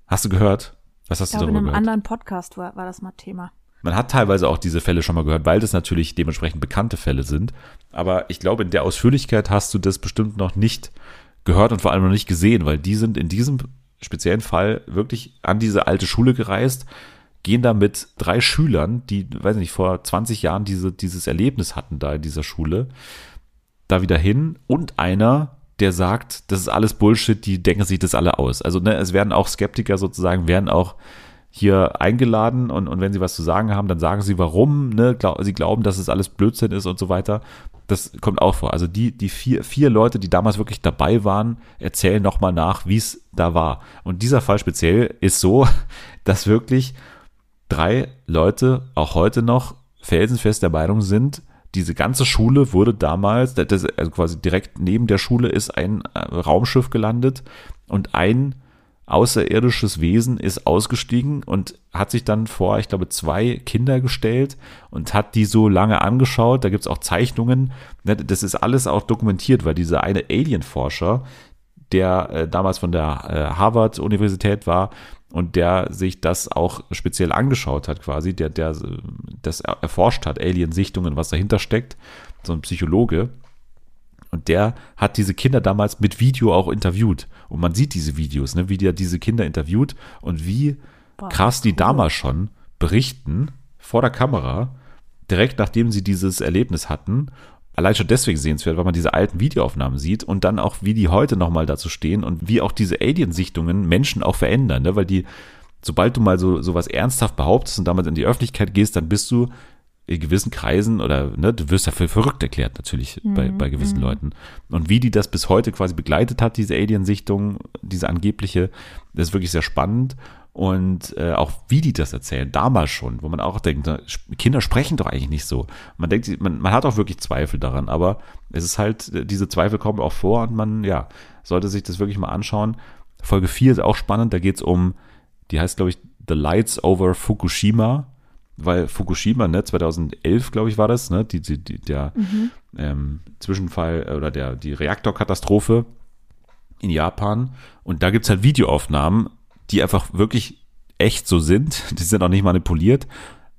Hast du gehört? Was hast Ich du glaube, in darüber einem gehört? anderen Podcast war, war das mal Thema. Man hat teilweise auch diese Fälle schon mal gehört, weil das natürlich dementsprechend bekannte Fälle sind. Aber ich glaube, in der Ausführlichkeit hast du das bestimmt noch nicht gehört und vor allem noch nicht gesehen, weil die sind in diesem speziellen Fall wirklich an diese alte Schule gereist, gehen da mit drei Schülern, die, weiß nicht, vor 20 Jahren diese, dieses Erlebnis hatten da in dieser Schule, da wieder hin und einer, der sagt, das ist alles Bullshit, die denken sich das alle aus. Also ne, es werden auch Skeptiker sozusagen, werden auch hier eingeladen und, und wenn sie was zu sagen haben, dann sagen sie, warum, ne, glaub, sie glauben, dass es alles Blödsinn ist und so weiter. Das kommt auch vor. Also die, die vier, vier Leute, die damals wirklich dabei waren, erzählen nochmal nach, wie es da war. Und dieser Fall speziell ist so, *laughs* dass wirklich drei Leute auch heute noch felsenfest der Meinung sind, diese ganze Schule wurde damals, also quasi direkt neben der Schule ist ein äh, Raumschiff gelandet und ein außerirdisches Wesen ist ausgestiegen und hat sich dann vor, ich glaube, zwei Kinder gestellt und hat die so lange angeschaut. Da gibt es auch Zeichnungen. Ne, Das ist alles auch dokumentiert, weil dieser eine Alien-Forscher, der äh, damals von der äh, Harvard-Universität war und der sich das auch speziell angeschaut hat, quasi, der, der äh, das erforscht hat, Alien-Sichtungen, was dahinter steckt, so ein Psychologe. Und der hat diese Kinder damals mit Video auch interviewt. Und man sieht diese Videos, ne, wie der diese Kinder interviewt und wie Boah, krass die cool. damals schon berichten vor der Kamera, direkt nachdem sie dieses Erlebnis hatten. Allein schon deswegen sehenswert, weil man diese alten Videoaufnahmen sieht und dann auch, wie die heute nochmal dazu stehen und wie auch diese Alien-Sichtungen Menschen auch verändern, ne? weil die, sobald du mal so sowas ernsthaft behauptest und damit in die Öffentlichkeit gehst, dann bist du in gewissen Kreisen oder ne, du wirst dafür verrückt erklärt natürlich bei, bei gewissen Leuten. Und wie die das bis heute quasi begleitet hat, diese Alien-Sichtung, diese angebliche, das ist wirklich sehr spannend. Und äh, auch wie die das erzählen, damals schon, wo man auch denkt, na, Kinder sprechen doch eigentlich nicht so. Man denkt, man, man hat auch wirklich Zweifel daran, aber es ist halt, äh, diese Zweifel kommen auch vor und man, ja, sollte sich das wirklich mal anschauen. Folge 4 ist auch spannend, da geht es um, die heißt, glaube ich, The Lights over Fukushima, weil Fukushima, ne, 2011, glaube ich, war das, ne, die, die, die, der ähm, Zwischenfall äh, oder der, die Reaktorkatastrophe in Japan. Und da gibt's halt Videoaufnahmen, die einfach wirklich echt so sind. *laughs* Die sind auch nicht manipuliert,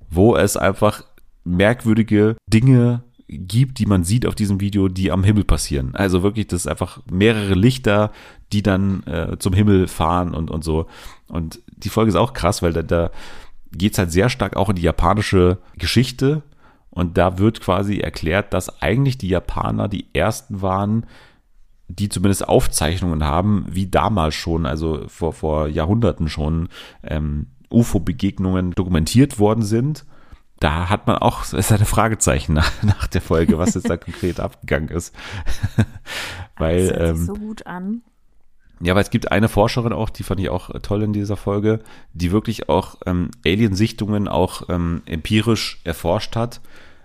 wo es einfach merkwürdige Dinge gibt, die man sieht auf diesem Video, die am Himmel passieren. Also wirklich, das ist einfach mehrere Lichter, die dann äh, zum Himmel fahren und, und so. Und die Folge ist auch krass, weil da, da geht's halt sehr stark auch in die japanische Geschichte. Und da wird quasi erklärt, dass eigentlich die Japaner die ersten waren, die zumindest Aufzeichnungen haben, wie damals schon, also vor, vor Jahrhunderten schon, ähm, UFO-Begegnungen dokumentiert worden sind. Da hat man auch *laughs* seine Fragezeichen nach, nach der Folge, was jetzt da *laughs* konkret abgegangen ist. *laughs* weil, das hört sich ähm, so gut an. Ja, weil es gibt eine Forscherin auch, die fand ich auch toll in dieser Folge, die wirklich auch ähm, Aliensichtungen auch ähm, empirisch erforscht hat.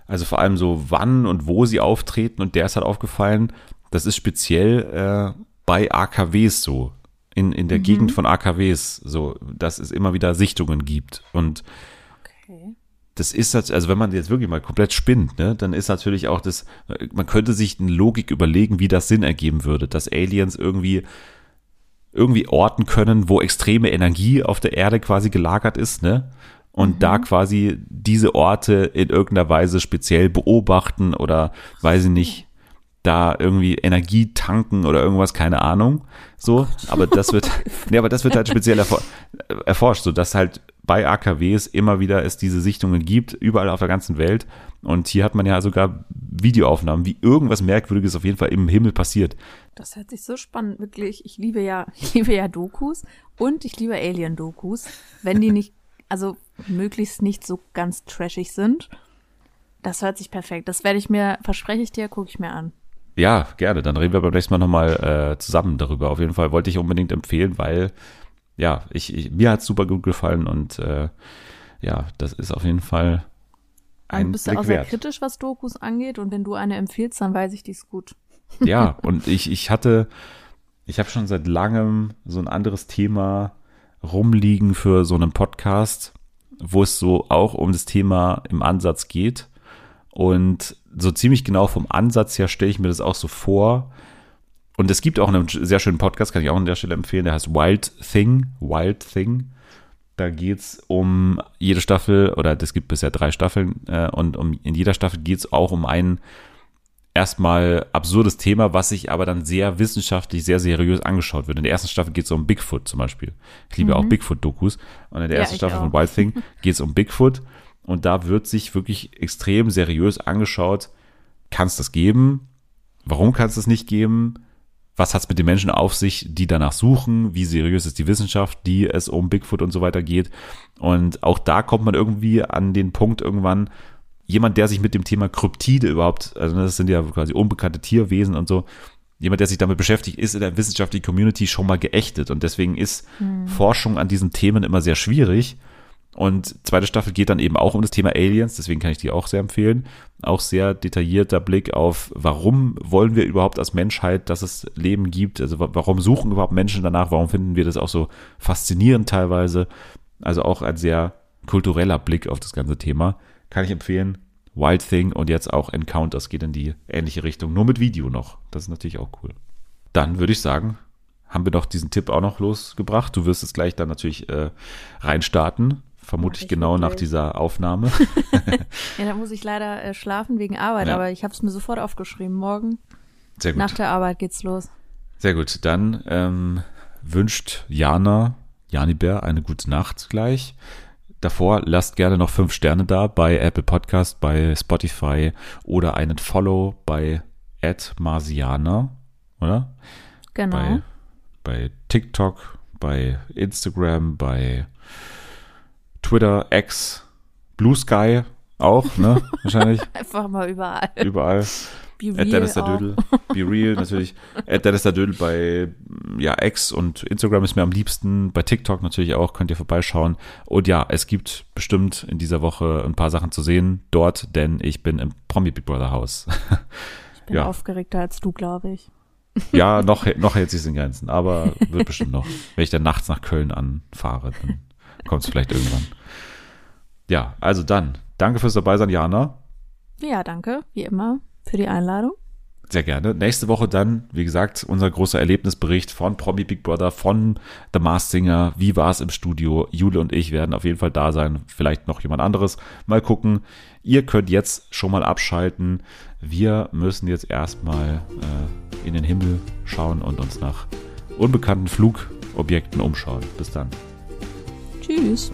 Also vor allem so wann und wo sie auftreten und der ist halt aufgefallen, das ist speziell äh, bei AKWs so, in, in der Gegend von AKWs so, dass es immer wieder Sichtungen gibt. Und Okay. das ist also wenn man jetzt wirklich mal komplett spinnt, ne, dann ist natürlich auch das, man könnte sich eine Logik überlegen, wie das Sinn ergeben würde, dass Aliens irgendwie irgendwie orten können, wo extreme Energie auf der Erde quasi gelagert ist, ne? Und da quasi diese Orte in irgendeiner Weise speziell beobachten oder weiß ich nicht, da irgendwie Energie tanken oder irgendwas, keine Ahnung. So, aber das wird, *laughs* *laughs* nee, aber das wird halt speziell erfor erforscht, so dass halt bei AKWs immer wieder es diese Sichtungen gibt, überall auf der ganzen Welt. Und hier hat man ja sogar Videoaufnahmen, wie irgendwas Merkwürdiges auf jeden Fall im Himmel passiert. Das hört sich so spannend, wirklich. Ich liebe ja, *laughs* ich liebe ja Dokus und ich liebe Alien-Dokus, wenn die nicht, also möglichst nicht so ganz trashig sind. Das hört sich perfekt. Das werde ich mir, verspreche ich dir, gucke ich mir an. Ja, gerne. Dann reden wir beim nächsten Mal nochmal äh, zusammen darüber. Auf jeden Fall wollte ich unbedingt empfehlen, weil ja, ich, ich mir hat super gut gefallen und äh, ja, das ist auf jeden Fall Du ein bist ja Blick auch sehr wert. kritisch, was Dokus angeht und wenn du eine empfiehlst, dann weiß ich, die ist gut. Ja, und ich, ich hatte, ich habe schon seit langem so ein anderes Thema rumliegen für so einen Podcast, wo es so auch um das Thema im Ansatz geht. Und so ziemlich genau vom Ansatz her stelle ich mir das auch so vor. Und es gibt auch einen sehr schönen Podcast, kann ich auch an der Stelle empfehlen, der heißt Wild Thing. Wild Thing. Da geht's um jede Staffel, oder es gibt bisher drei Staffeln, äh, und um, in jeder Staffel geht's auch um ein erstmal absurdes Thema, was sich aber dann sehr wissenschaftlich, sehr seriös angeschaut wird. In der ersten Staffel geht es um Bigfoot zum Beispiel. Ich liebe auch Bigfoot-Dokus. Und in der Ja, ersten Staffel von auch. Wild Thing *laughs* geht es um Bigfoot. Und da wird sich wirklich extrem seriös angeschaut, kann es das geben? Warum kann es das nicht geben? Was hat es mit den Menschen auf sich, die danach suchen? Wie seriös ist die Wissenschaft, die es um Bigfoot und so weiter geht? Und auch da kommt man irgendwie an den Punkt irgendwann, jemand, der sich mit dem Thema Kryptide überhaupt, also das sind ja quasi unbekannte Tierwesen und so, jemand, der sich damit beschäftigt, ist in der wissenschaftlichen Community schon mal geächtet. Und deswegen ist Forschung an diesen Themen immer sehr schwierig. Und zweite Staffel geht dann eben auch um das Thema Aliens, deswegen kann ich die auch sehr empfehlen. Auch sehr detaillierter Blick auf, warum wollen wir überhaupt als Menschheit, dass es Leben gibt? Also wa- warum suchen überhaupt Menschen danach? Warum finden wir das auch so faszinierend teilweise? Also auch ein sehr kultureller Blick auf das ganze Thema. Kann ich empfehlen. Wild Thing und jetzt auch Encounters geht in die ähnliche Richtung, nur mit Video noch. Das ist natürlich auch cool. Dann würde ich sagen, haben wir doch diesen Tipp auch noch losgebracht. Du wirst es gleich dann natürlich äh, reinstarten. Vermutlich genau nach dieser Aufnahme. *laughs* *laughs* Ja, da muss ich leider äh, schlafen wegen Arbeit, Ja. aber ich habe es mir sofort aufgeschrieben. Morgen Sehr gut. nach der Arbeit geht's los. Sehr gut. Dann ähm, wünscht Jana, Jani Bär, eine gute Nacht gleich. Davor lasst gerne noch fünf Sterne da bei Apple Podcast, bei Spotify oder einen Follow bei Marsiana, oder? Genau. Bei, bei TikTok, bei Instagram, bei Twitter, X, Blue Sky auch, ne? *laughs* Wahrscheinlich Einfach mal überall. überall. Be At Dennis der auch. Dödel. Be real natürlich. At Dödel bei ja, X und Instagram ist mir am liebsten. Bei TikTok natürlich auch, könnt ihr vorbeischauen. Und ja, es gibt bestimmt in dieser Woche ein paar Sachen zu sehen dort, denn ich bin im Promi Big Brother Haus. *laughs* Ich bin Ja. aufgeregter als du, glaube ich. ja, noch, noch hält sich in Grenzen, aber wird bestimmt noch. Wenn ich dann nachts nach Köln anfahre, dann kommt es vielleicht irgendwann. Ja, also dann. Danke fürs Dabeisein, Jana. Ja, danke, wie immer, für die Einladung. Sehr gerne. Nächste Woche dann, wie gesagt, unser großer Erlebnisbericht von Promi Big Brother, von The Masked Singer. Wie war es im Studio? Jule und ich werden auf jeden Fall da sein. Vielleicht noch jemand anderes. Mal gucken. Ihr könnt jetzt schon mal abschalten. Wir müssen jetzt erstmal äh, in den Himmel schauen und uns nach unbekannten Flugobjekten umschauen. Bis dann. Tschüss.